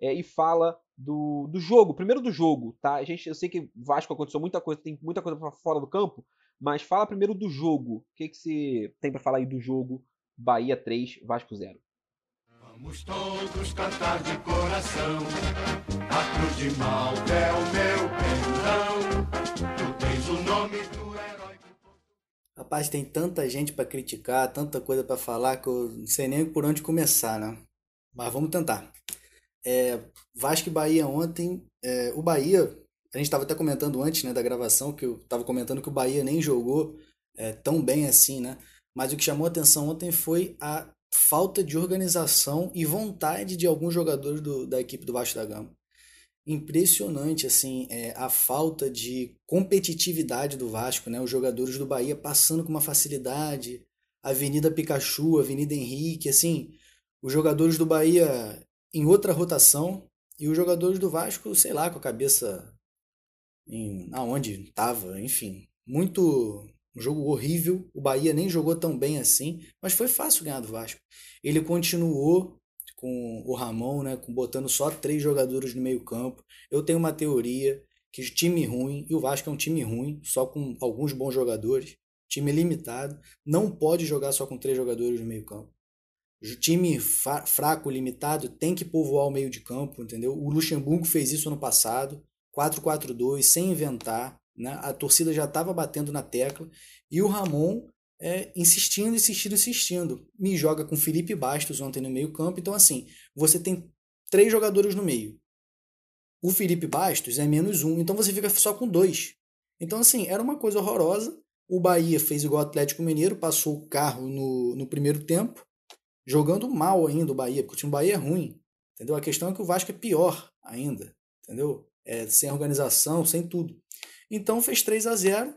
é, e fala do, do jogo. Primeiro do jogo, tá? A gente, eu sei que Vasco aconteceu muita coisa, tem muita coisa fora do campo, mas fala primeiro do jogo. O que, que você tem para falar aí do jogo Bahia 3, Vasco 0? Vamos todos cantar de coração. A cruz de Malta é o meu perdão. Tu tens o nome do herói. Rapaz, tem tanta gente para criticar, tanta coisa para falar que eu não sei nem por onde começar, né? Mas vamos tentar. É, Vasco e Bahia ontem. É, o Bahia a gente estava até comentando antes né, da gravação, que eu estava comentando que o Bahia nem jogou é, tão bem assim, né? Mas o que chamou atenção ontem foi a falta de organização e vontade de alguns jogadores do, da equipe do Vasco da Gama. Impressionante, assim, é, a falta de competitividade do Vasco, né? Os jogadores do Bahia passando com uma facilidade, Avenida Pikachu, Avenida Henrique, assim, os jogadores do Bahia em outra rotação e os jogadores do Vasco, sei lá, com a cabeça em aonde estava, enfim. Muito um jogo horrível. O Bahia nem jogou tão bem assim, mas foi fácil ganhar do Vasco. Ele continuou com o Ramon, né, com botando só três jogadores no meio-campo. Eu tenho uma teoria que time ruim, e o Vasco é um time ruim, só com alguns bons jogadores, time limitado, não pode jogar só com três jogadores no meio-campo. Time fraco, limitado, tem que povoar o meio de campo, entendeu? O Luxemburgo fez isso ano passado. 4-4-2, sem inventar. Né? A torcida já estava batendo na tecla. E o Ramon é, insistindo, insistindo, insistindo. Me joga com Felipe Bastos ontem no meio-campo. Então, assim, você tem três jogadores no meio. O Felipe Bastos é menos um, então você fica só com dois. Então, assim, era uma coisa horrorosa. O Bahia fez igual o Atlético Mineiro, passou o carro no, no primeiro tempo, jogando mal ainda o Bahia, porque o time do Bahia é ruim. Entendeu? A questão é que o Vasco é pior ainda. Entendeu? É, sem organização, sem tudo. Então fez 3 a 0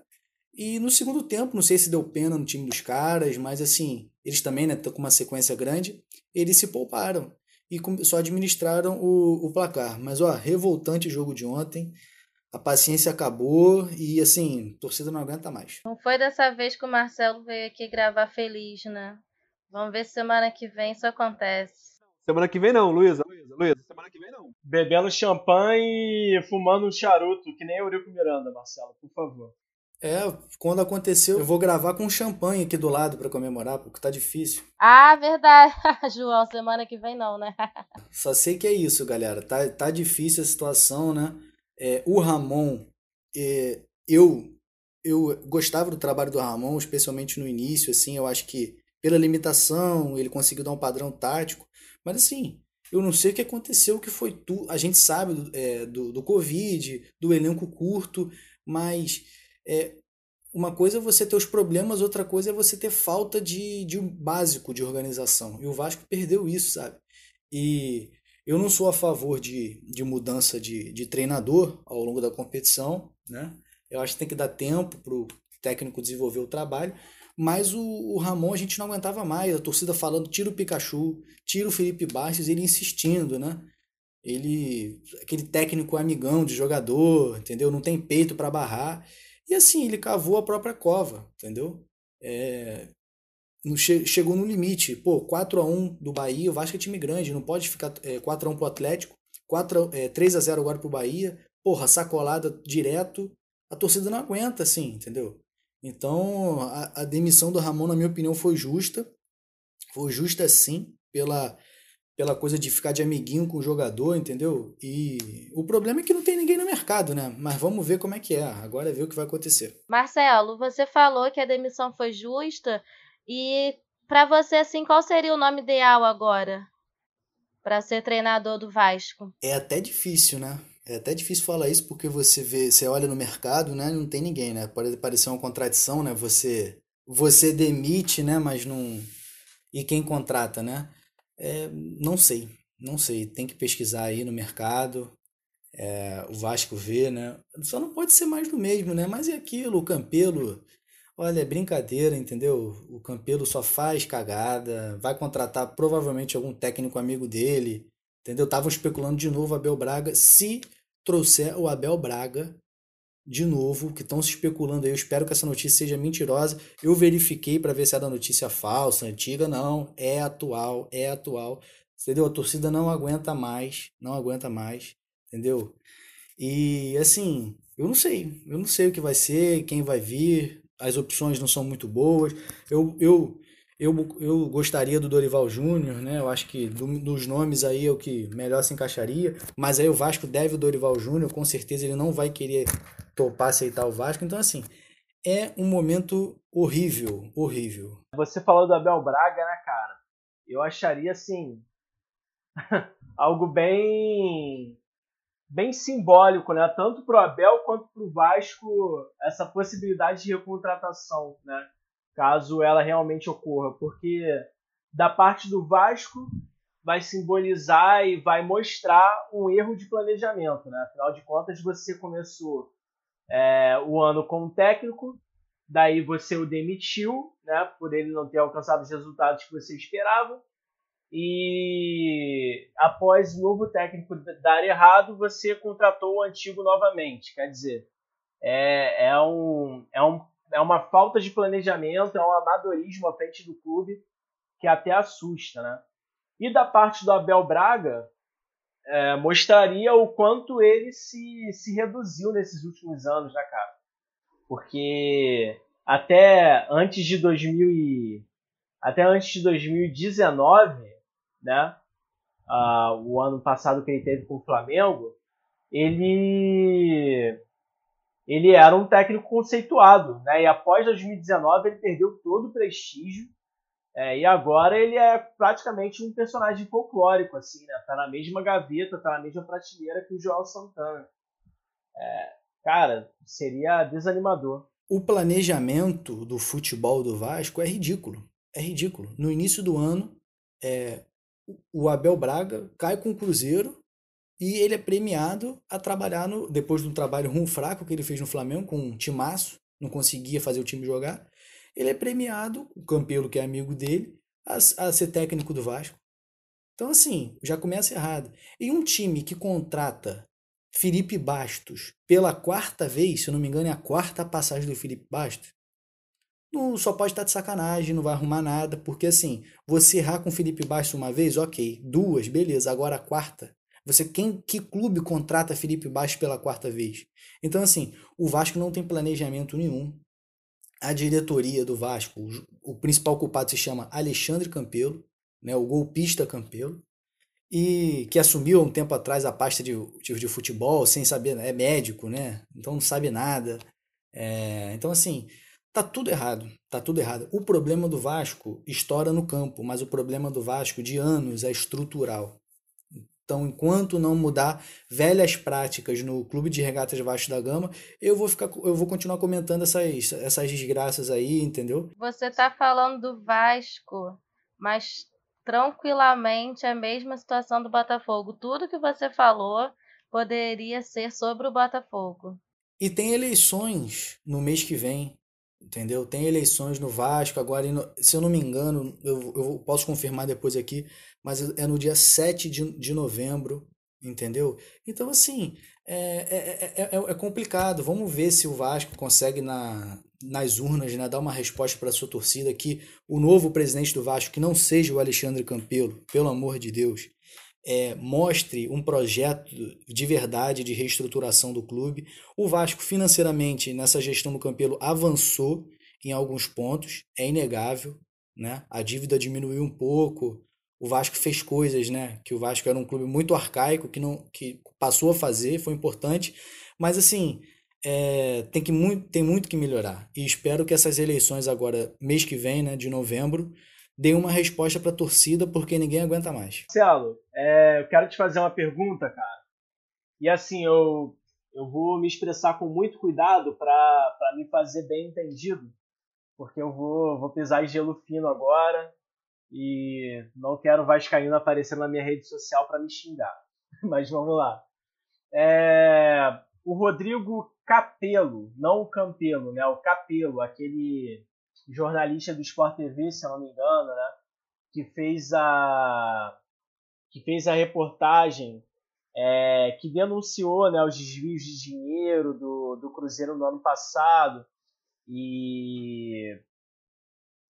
e no segundo tempo, não sei se deu pena no time dos caras, mas assim, eles também, né, com uma sequência grande, eles se pouparam e só administraram o, o placar. Mas ó, revoltante jogo de ontem. A paciência acabou e assim, a torcida não aguenta mais. Não foi dessa vez que o Marcelo veio aqui gravar feliz, né? Vamos ver se semana que vem isso acontece. Semana que vem não, Luísa. Luísa, semana que vem não. Bebendo champanhe e fumando um charuto, que nem Eurico Miranda, Marcelo, por favor. É, quando aconteceu, eu vou gravar com champanhe aqui do lado para comemorar, porque tá difícil. Ah, verdade. João, semana que vem não, né? Só sei que é isso, galera. Tá, tá difícil a situação, né? É, o Ramon, é, eu eu gostava do trabalho do Ramon, especialmente no início, assim, eu acho que pela limitação, ele conseguiu dar um padrão tático, mas assim, eu não sei o que aconteceu, que foi tudo. A gente sabe é, do, do Covid, do elenco curto, mas é, uma coisa é você ter os problemas, outra coisa é você ter falta de, de um básico de organização. E o Vasco perdeu isso, sabe? E eu não sou a favor de, de mudança de, de treinador ao longo da competição, né? Eu acho que tem que dar tempo pro técnico desenvolveu o trabalho, mas o, o Ramon a gente não aguentava mais, a torcida falando, tira o Pikachu, tira o Felipe Bastos, ele insistindo, né? Ele, aquele técnico amigão de jogador, entendeu? Não tem peito para barrar. E assim, ele cavou a própria cova, entendeu? É, chegou no limite. Pô, 4 a 1 do Bahia, o Vasco é time grande, não pode ficar é, 4 a 1 pro Atlético, 4 é, 3 a 0 agora pro Bahia. Porra, sacolada direto. A torcida não aguenta assim, entendeu? Então, a, a demissão do Ramon, na minha opinião, foi justa. Foi justa sim, pela pela coisa de ficar de amiguinho com o jogador, entendeu? E o problema é que não tem ninguém no mercado, né? Mas vamos ver como é que é. Agora é ver o que vai acontecer. Marcelo, você falou que a demissão foi justa e para você assim, qual seria o nome ideal agora para ser treinador do Vasco? É até difícil, né? É até difícil falar isso porque você vê, você olha no mercado, né? Não tem ninguém, né? Pode parecer uma contradição, né? Você você demite, né? Mas não e quem contrata, né? É, não sei, não sei. Tem que pesquisar aí no mercado. É, o Vasco vê, né? Só não pode ser mais do mesmo, né? Mas é aquilo, o Campelo. Olha, é brincadeira, entendeu? O Campelo só faz cagada, vai contratar provavelmente algum técnico amigo dele, entendeu? Estavam especulando de novo Abel Braga. Se trouxer o Abel Braga de novo, que estão se especulando aí. Eu espero que essa notícia seja mentirosa. Eu verifiquei para ver se era notícia falsa, antiga. Não, é atual, é atual. Entendeu? A torcida não aguenta mais, não aguenta mais, entendeu? E assim, eu não sei, eu não sei o que vai ser, quem vai vir, as opções não são muito boas. Eu, eu eu, eu gostaria do Dorival Júnior, né? Eu acho que do, dos nomes aí é o que melhor se encaixaria. Mas aí o Vasco deve o Dorival Júnior, com certeza ele não vai querer topar aceitar o Vasco. Então, assim, é um momento horrível, horrível. Você falou do Abel Braga, né, cara? Eu acharia, assim, algo bem bem simbólico, né? Tanto para o Abel quanto para o Vasco, essa possibilidade de recontratação, né? Caso ela realmente ocorra, porque da parte do Vasco vai simbolizar e vai mostrar um erro de planejamento, né? Afinal de contas, você começou é, o ano como técnico, daí você o demitiu, né? Por ele não ter alcançado os resultados que você esperava. E após o novo técnico dar errado, você contratou o antigo novamente. Quer dizer, é, é, um, é um é uma falta de planejamento, é um amadorismo à frente do clube que até assusta, né? E da parte do Abel Braga, é, mostraria o quanto ele se, se reduziu nesses últimos anos, né, cara? Porque até antes de 2000 e, até antes de 2019, né, uh, o ano passado que ele teve com o Flamengo, ele ele era um técnico conceituado, né? E após 2019 ele perdeu todo o prestígio. É, e agora ele é praticamente um personagem folclórico, assim, né? Tá na mesma gaveta, tá na mesma prateleira que o Joel Santana. É, cara, seria desanimador. O planejamento do futebol do Vasco é ridículo. É ridículo. No início do ano, é, o Abel Braga cai com o Cruzeiro e ele é premiado a trabalhar no, depois de um trabalho ruim fraco que ele fez no Flamengo com um timaço, não conseguia fazer o time jogar. Ele é premiado, o Campelo, que é amigo dele, a, a ser técnico do Vasco. Então, assim, já começa errado. E um time que contrata Felipe Bastos pela quarta vez, se eu não me engano, é a quarta passagem do Felipe Bastos, não, só pode estar de sacanagem, não vai arrumar nada, porque assim, você errar com Felipe Bastos uma vez, ok. Duas, beleza. Agora a quarta, você quem que clube contrata Felipe Bastos pela quarta vez? Então assim, o Vasco não tem planejamento nenhum. A diretoria do Vasco, o, principal culpado se chama Alexandre Campelo, né, o golpista Campelo, e que assumiu um tempo atrás a pasta de, de, de futebol sem saber, é médico, né? Então não sabe nada. É, então assim, tá tudo errado, tá tudo errado. O problema do Vasco estoura no campo, mas o problema do Vasco de anos é estrutural. Então, enquanto não mudar velhas práticas no Clube de Regatas Vasco da Gama, eu vou ficar, eu vou continuar comentando essas, essas desgraças aí, entendeu? Você tá falando do Vasco, mas tranquilamente a mesma situação do Botafogo. Tudo que você falou poderia ser sobre o Botafogo. E tem eleições no mês que vem. Entendeu? Tem eleições no Vasco, agora, se eu não me engano, eu, eu posso confirmar depois aqui, mas é no dia 7 de, de novembro, entendeu? Então, assim, é, é, é, é complicado. Vamos ver se o Vasco consegue na, nas urnas né, dar uma resposta para sua torcida que o novo presidente do Vasco, que não seja o Alexandre Campelo, pelo amor de Deus, é, mostre um projeto de verdade de reestruturação do clube. O Vasco, financeiramente, nessa gestão do Campelo, avançou em alguns pontos, é inegável. Né? A dívida diminuiu um pouco. O Vasco fez coisas, né? Que o Vasco era um clube muito arcaico, que não que passou a fazer, foi importante. Mas assim, é, tem, que muito, tem muito que melhorar. E espero que essas eleições agora, mês que vem, né, de novembro, dê uma resposta para a torcida, porque ninguém aguenta mais. Marcelo, é, eu quero te fazer uma pergunta, cara. E assim, eu, eu vou me expressar com muito cuidado para me fazer bem entendido, porque eu vou, vou pisar em gelo fino agora e não quero Vascaíno aparecer na minha rede social para me xingar. Mas vamos lá. É, o Rodrigo Capelo, não o Campelo, né? O Capelo, aquele jornalista do Sport TV, se eu não me engano, né? Que fez a que fez a reportagem é, que denunciou né, os desvios de dinheiro do, do Cruzeiro no ano passado e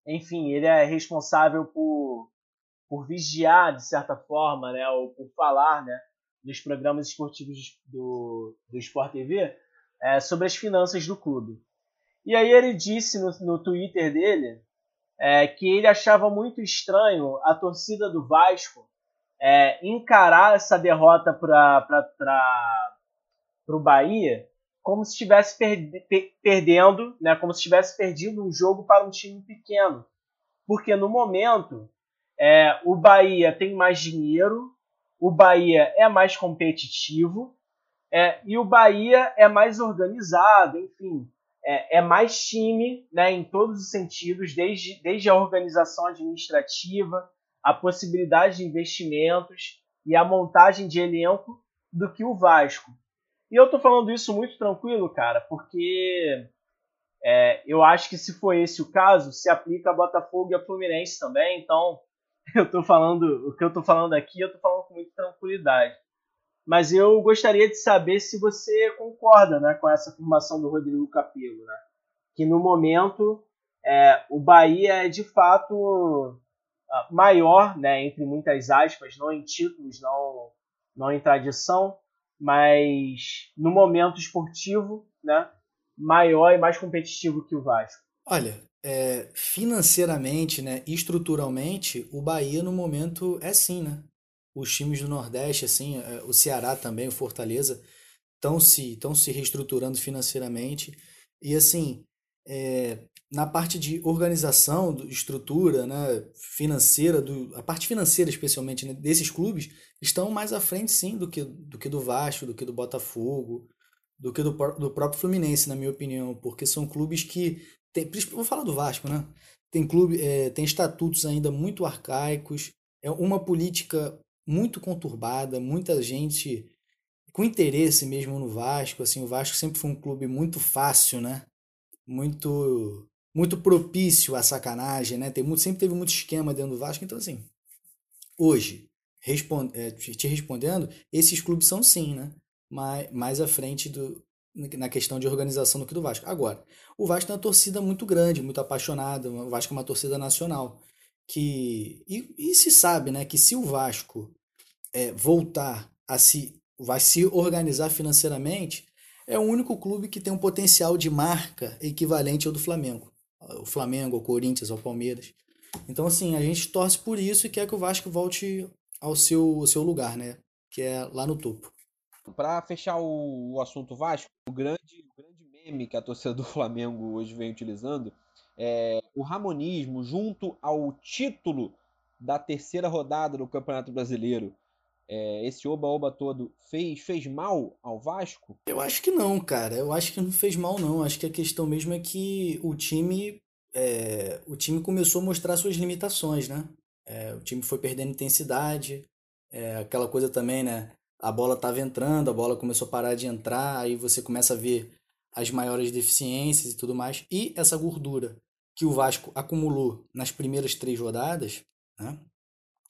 enfim ele é responsável por, por vigiar de certa forma né ou por falar né nos programas esportivos do, do Sport TV é, sobre as finanças do clube e aí ele disse no, no Twitter dele é, que ele achava muito estranho a torcida do Vasco é, encarar essa derrota para o Bahia como se estivesse per, perdendo, né, como se tivesse perdido um jogo para um time pequeno. Porque no momento é, o Bahia tem mais dinheiro, o Bahia é mais competitivo é, e o Bahia é mais organizado, enfim é, é, mais time né, em todos os sentidos, desde, desde a organização administrativa, a possibilidade de investimentos e a montagem de elenco do que o Vasco. E eu estou falando isso muito tranquilo, cara, porque é, eu acho que se for esse o caso, se aplica a Botafogo e a Fluminense também. Então, eu tô falando, o que eu estou falando aqui, eu estou falando com muita tranquilidade mas eu gostaria de saber se você concorda né, com essa afirmação do Rodrigo Capello, né? que no momento é, o Bahia é de fato maior, né, entre muitas aspas, não em títulos, não, não em tradição, mas no momento esportivo, né, maior e mais competitivo que o Vasco. Olha, é, financeiramente, né, estruturalmente, o Bahia no momento é sim, né? Os times do Nordeste, assim, é, o Ceará também, o Fortaleza, estão se, tão se reestruturando financeiramente. E assim, é, na parte de organização, estrutura né, financeira, do, a parte financeira especialmente né, desses clubes, estão mais à frente sim do que, do que do Vasco, do que do Botafogo, do que do, do próprio Fluminense, na minha opinião, porque são clubes que. Tem, vou falar do Vasco, né? Tem clube, é, tem estatutos ainda muito arcaicos, é uma política muito conturbada, muita gente com interesse mesmo no Vasco, assim, o Vasco sempre foi um clube muito fácil, né? Muito muito propício à sacanagem, né? Tem muito, sempre teve muito esquema dentro do Vasco, então assim, hoje, respond, é, te respondendo, esses clubes são sim, né? Mais, mais à frente do, na questão de organização do que do Vasco. Agora, o Vasco tem uma torcida muito grande, muito apaixonada, o Vasco é uma torcida nacional que e, e se sabe, né, que se o Vasco é, voltar a se vai se organizar financeiramente, é o único clube que tem um potencial de marca equivalente ao do Flamengo. O Flamengo, o Corinthians, o Palmeiras. Então, assim, a gente torce por isso e quer que o Vasco volte ao seu, ao seu lugar, né? Que é lá no topo. Para fechar o, o, assunto Vasco, o grande, o grande meme que a torcida do Flamengo hoje vem utilizando é, o Ramonismo junto ao título da terceira rodada do Campeonato Brasileiro, é, esse oba-oba todo fez, fez mal ao Vasco? Eu acho que não, cara. Eu acho que não fez mal, não. Acho que a questão mesmo é que o time, é, o time começou a mostrar suas limitações, né? É, o time foi perdendo intensidade, é, aquela coisa também, né? A bola estava entrando, a bola começou a parar de entrar, aí você começa a ver as maiores deficiências e tudo mais. E essa gordura que o Vasco acumulou nas primeiras três rodadas, né?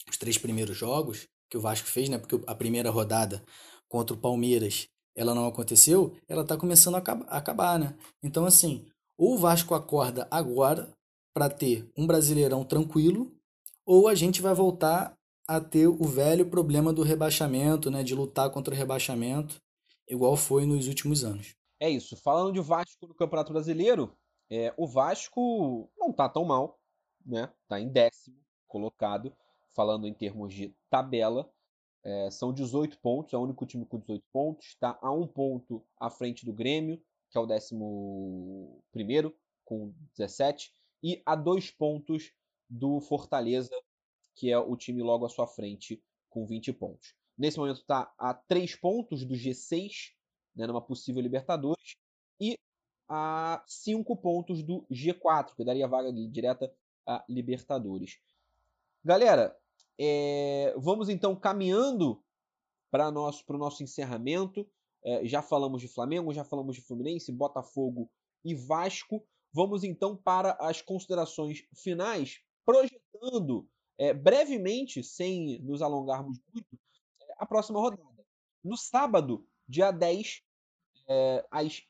os três primeiros jogos que o Vasco fez, né? porque a primeira rodada contra o Palmeiras ela não aconteceu, ela está começando a acabar, né? Então, assim, ou o Vasco acorda agora para ter um brasileirão tranquilo, ou a gente vai voltar a ter o velho problema do rebaixamento, né? De lutar contra o rebaixamento, igual foi nos últimos anos. É isso. Falando de Vasco no Campeonato Brasileiro, é, o Vasco não tá tão mal, né? Tá em décimo colocado, falando em termos de tabela. É, são 18 pontos, é o único time com 18 pontos. Está a um ponto à frente do Grêmio, que é o décimo primeiro, com 17. E a dois pontos do Fortaleza, que é o time logo à sua frente, com 20 pontos. Nesse momento está a três pontos do G6, né, numa possível Libertadores, e a cinco pontos do G4, que daria vaga direta a Libertadores. Galera, é, vamos então caminhando para o nosso encerramento. É, já falamos de Flamengo, já falamos de Fluminense, Botafogo e Vasco. Vamos então para as considerações finais, projetando é, brevemente, sem nos alongarmos muito, é, a próxima rodada. No sábado, dia 10, é, às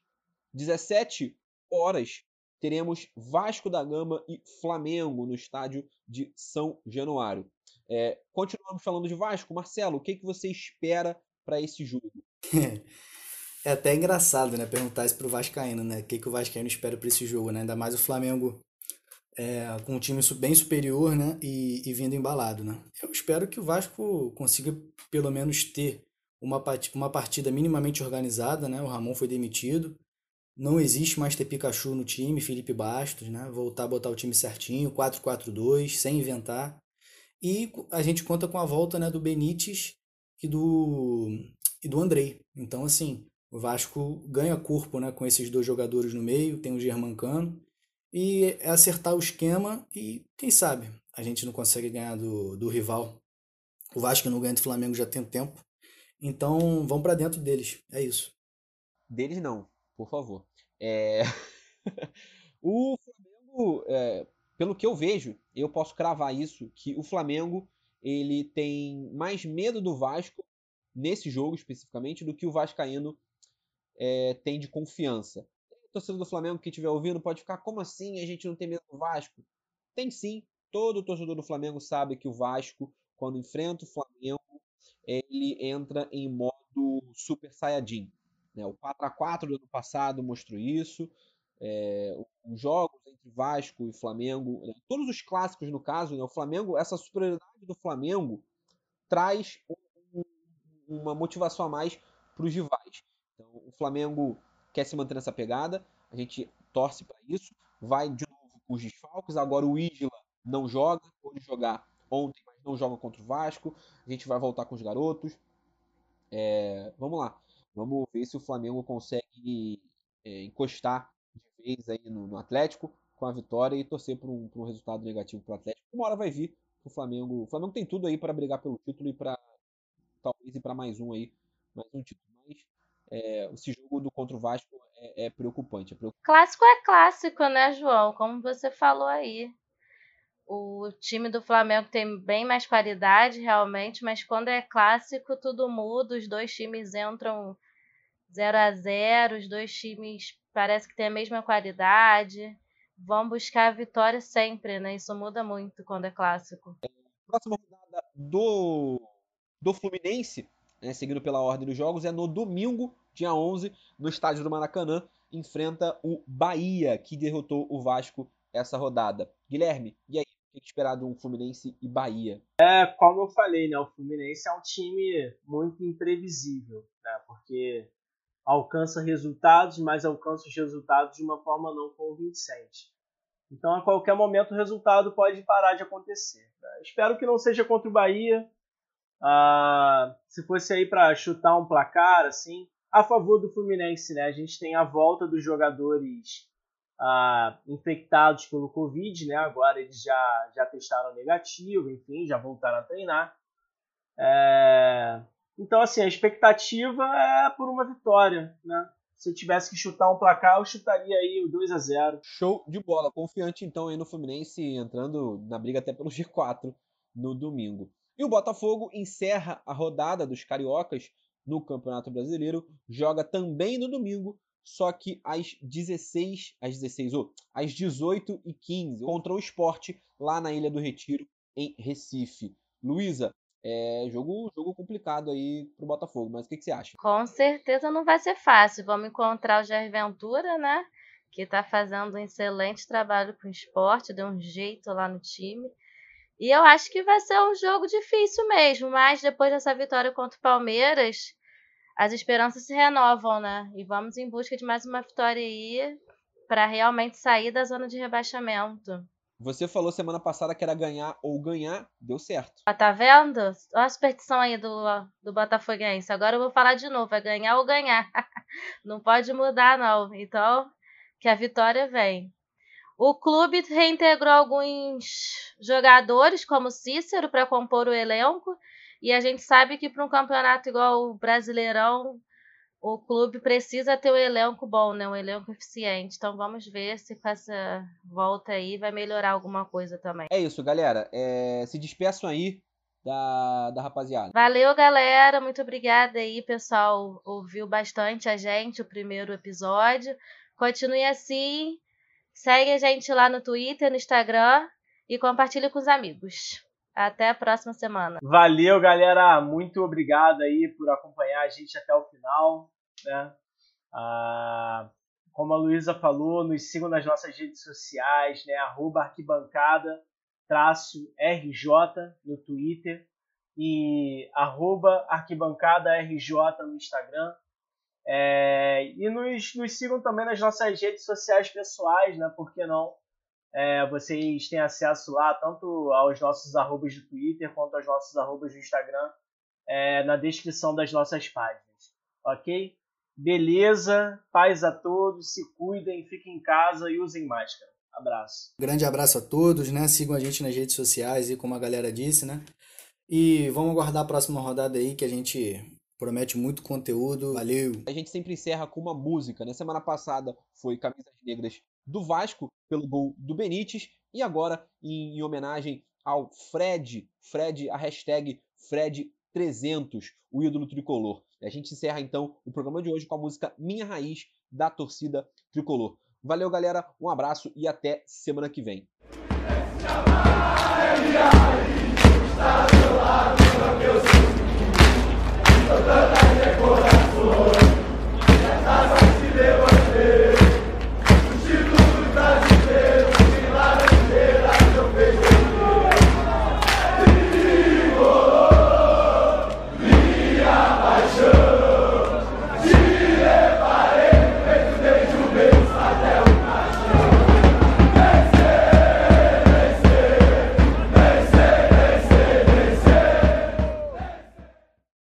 17 horas, teremos Vasco da Gama e Flamengo no estádio de São Januário. É, continuamos falando de Vasco. Marcelo, o que, que você espera para esse jogo? É até engraçado, né? Perguntar isso pro Vascaíno, né? O que, que o Vascaíno espera para esse jogo, né? Ainda mais o Flamengo é, com um time bem superior, né? E, e, vindo embalado, né? Eu espero que o Vasco consiga pelo menos ter uma, uma partida minimamente organizada, né? O Ramon foi demitido. Não existe mais ter Pikachu no time, Felipe Bastos, né? Voltar a botar o time certinho, 4-4-2, sem inventar. E a gente conta com a volta né, do Benítez e do, e do Andrei. Então, assim, o Vasco ganha corpo né, com esses dois jogadores no meio, tem o Germancano. E é acertar o esquema e, quem sabe, a gente não consegue ganhar do, do rival. O Vasco não ganha do Flamengo já tem tempo. Então, vão para dentro deles. É isso. Deles não, por favor. É... o Flamengo, é, pelo que eu vejo, eu posso cravar isso, que o Flamengo ele tem mais medo do Vasco nesse jogo especificamente do que o Vascaíno é, tem de confiança. Torcedor do Flamengo que estiver ouvindo pode ficar, como assim a gente não tem medo do Vasco? Tem sim. Todo torcedor do Flamengo sabe que o Vasco, quando enfrenta o Flamengo, ele entra em modo Super Saiyajin. Né? O 4x4 do ano passado mostrou isso é, os jogos entre Vasco e Flamengo, né, todos os clássicos no caso, né, o Flamengo, essa superioridade do Flamengo traz um, uma motivação a mais para os rivais. Então, o Flamengo quer se manter nessa pegada, a gente torce para isso, vai de novo com os desfalques, agora o Isla não joga, pôde jogar ontem, mas não joga contra o Vasco, a gente vai voltar com os garotos. É, vamos lá, vamos ver se o Flamengo consegue é, encostar de vez aí no, no, Atlético com a vitória e torcer por um, por um resultado negativo para o Atlético. Uma hora vai vir o Flamengo. O Flamengo tem tudo aí para brigar pelo título e para talvez ir para mais um aí, mais um título. Mas é, esse jogo do contra o Vasco é, é, preocupante, é preocupante. Clássico é clássico, né, João? Como você falou aí. O time do Flamengo tem bem mais qualidade, realmente, mas quando é clássico, tudo muda. Os dois times entram 0 a 0 os dois times parece que tem a mesma qualidade. Vão buscar a vitória sempre, né? Isso muda muito quando é clássico. próxima rodada do, do Fluminense, né, seguindo pela ordem dos jogos, é no domingo, dia 11, no estádio do Maracanã, enfrenta o Bahia, que derrotou o Vasco essa rodada. Guilherme, e aí? O que esperar de um Fluminense e Bahia? É, como eu falei, né? O Fluminense é um time muito imprevisível, né? Porque alcança resultados, mas alcança os resultados de uma forma não convincente. Então, a qualquer momento, o resultado pode parar de acontecer. Espero que não seja contra o Bahia. Ah, se fosse aí para chutar um placar, assim, a favor do Fluminense, né? A gente tem a volta dos jogadores ah, infectados pelo Covid, né? Agora eles já, já testaram negativo, enfim, já voltaram a treinar. É, então, assim, a expectativa é por uma vitória, né? se eu tivesse que chutar um placar, eu chutaria aí o 2 a 0 Show de bola. Confiante então aí no Fluminense entrando na briga até pelo G4 no domingo. E o Botafogo encerra a rodada dos cariocas no Campeonato Brasileiro, joga também no domingo, só que às 16, às 16 ou às 18 e 15 contra o Esporte lá na Ilha do Retiro em Recife. Luísa, é jogo, jogo complicado aí pro Botafogo, mas o que, que, você acha? Com certeza não vai ser fácil. Vamos encontrar o Jair Ventura, né? Que está fazendo um excelente trabalho com o esporte, deu um jeito lá no time. E eu acho que vai ser um jogo difícil mesmo, mas depois dessa vitória contra o Palmeiras, as esperanças se renovam, né? E vamos em busca de mais uma vitória aí para realmente sair da zona de rebaixamento. Você falou semana passada que era ganhar ou ganhar, deu certo. Ah, tá vendo? Olha a superstição aí do, do Botafoguense. Agora eu vou falar de novo, é ganhar ou ganhar. não pode mudar, não. Então, que a vitória vem. O clube reintegrou alguns jogadores, como Cícero, para compor o elenco. E a gente sabe que para um campeonato igual o Brasileirão, o clube precisa ter um elenco bom, né? um elenco eficiente. Então vamos ver se com essa volta aí vai melhorar alguma coisa também. É isso, galera. É... Se despeçam aí da, da rapaziada. Valeu, galera. Muito obrigada aí, pessoal. Ouviu bastante a gente o primeiro episódio. Continue assim. Segue a gente lá no Twitter, no Instagram e compartilhe com os amigos. Até a próxima semana. Valeu, galera. Muito obrigado aí por acompanhar a gente até o final. Né? Ah, como a Luísa falou, nos sigam nas nossas redes sociais, né? Arroba arquibancada traço RJ no Twitter e arroba arquibancada RJ no Instagram. É, e nos, nos, sigam também nas nossas redes sociais pessoais, né? Por que não? É, vocês têm acesso lá tanto aos nossos arrobas do Twitter quanto aos nossos arrobas do Instagram é, na descrição das nossas páginas. Ok? Beleza, paz a todos, se cuidem, fiquem em casa e usem máscara. Abraço. Grande abraço a todos, né? Sigam a gente nas redes sociais e como a galera disse, né? E vamos aguardar a próxima rodada aí que a gente Promete muito conteúdo. Valeu! A gente sempre encerra com uma música. Na semana passada foi Camisas Negras do Vasco, pelo gol do Benítez. E agora, em, em homenagem ao Fred, Fred, a hashtag Fred300, o ídolo tricolor. A gente encerra então o programa de hoje com a música Minha Raiz, da torcida tricolor. Valeu, galera, um abraço e até semana que vem.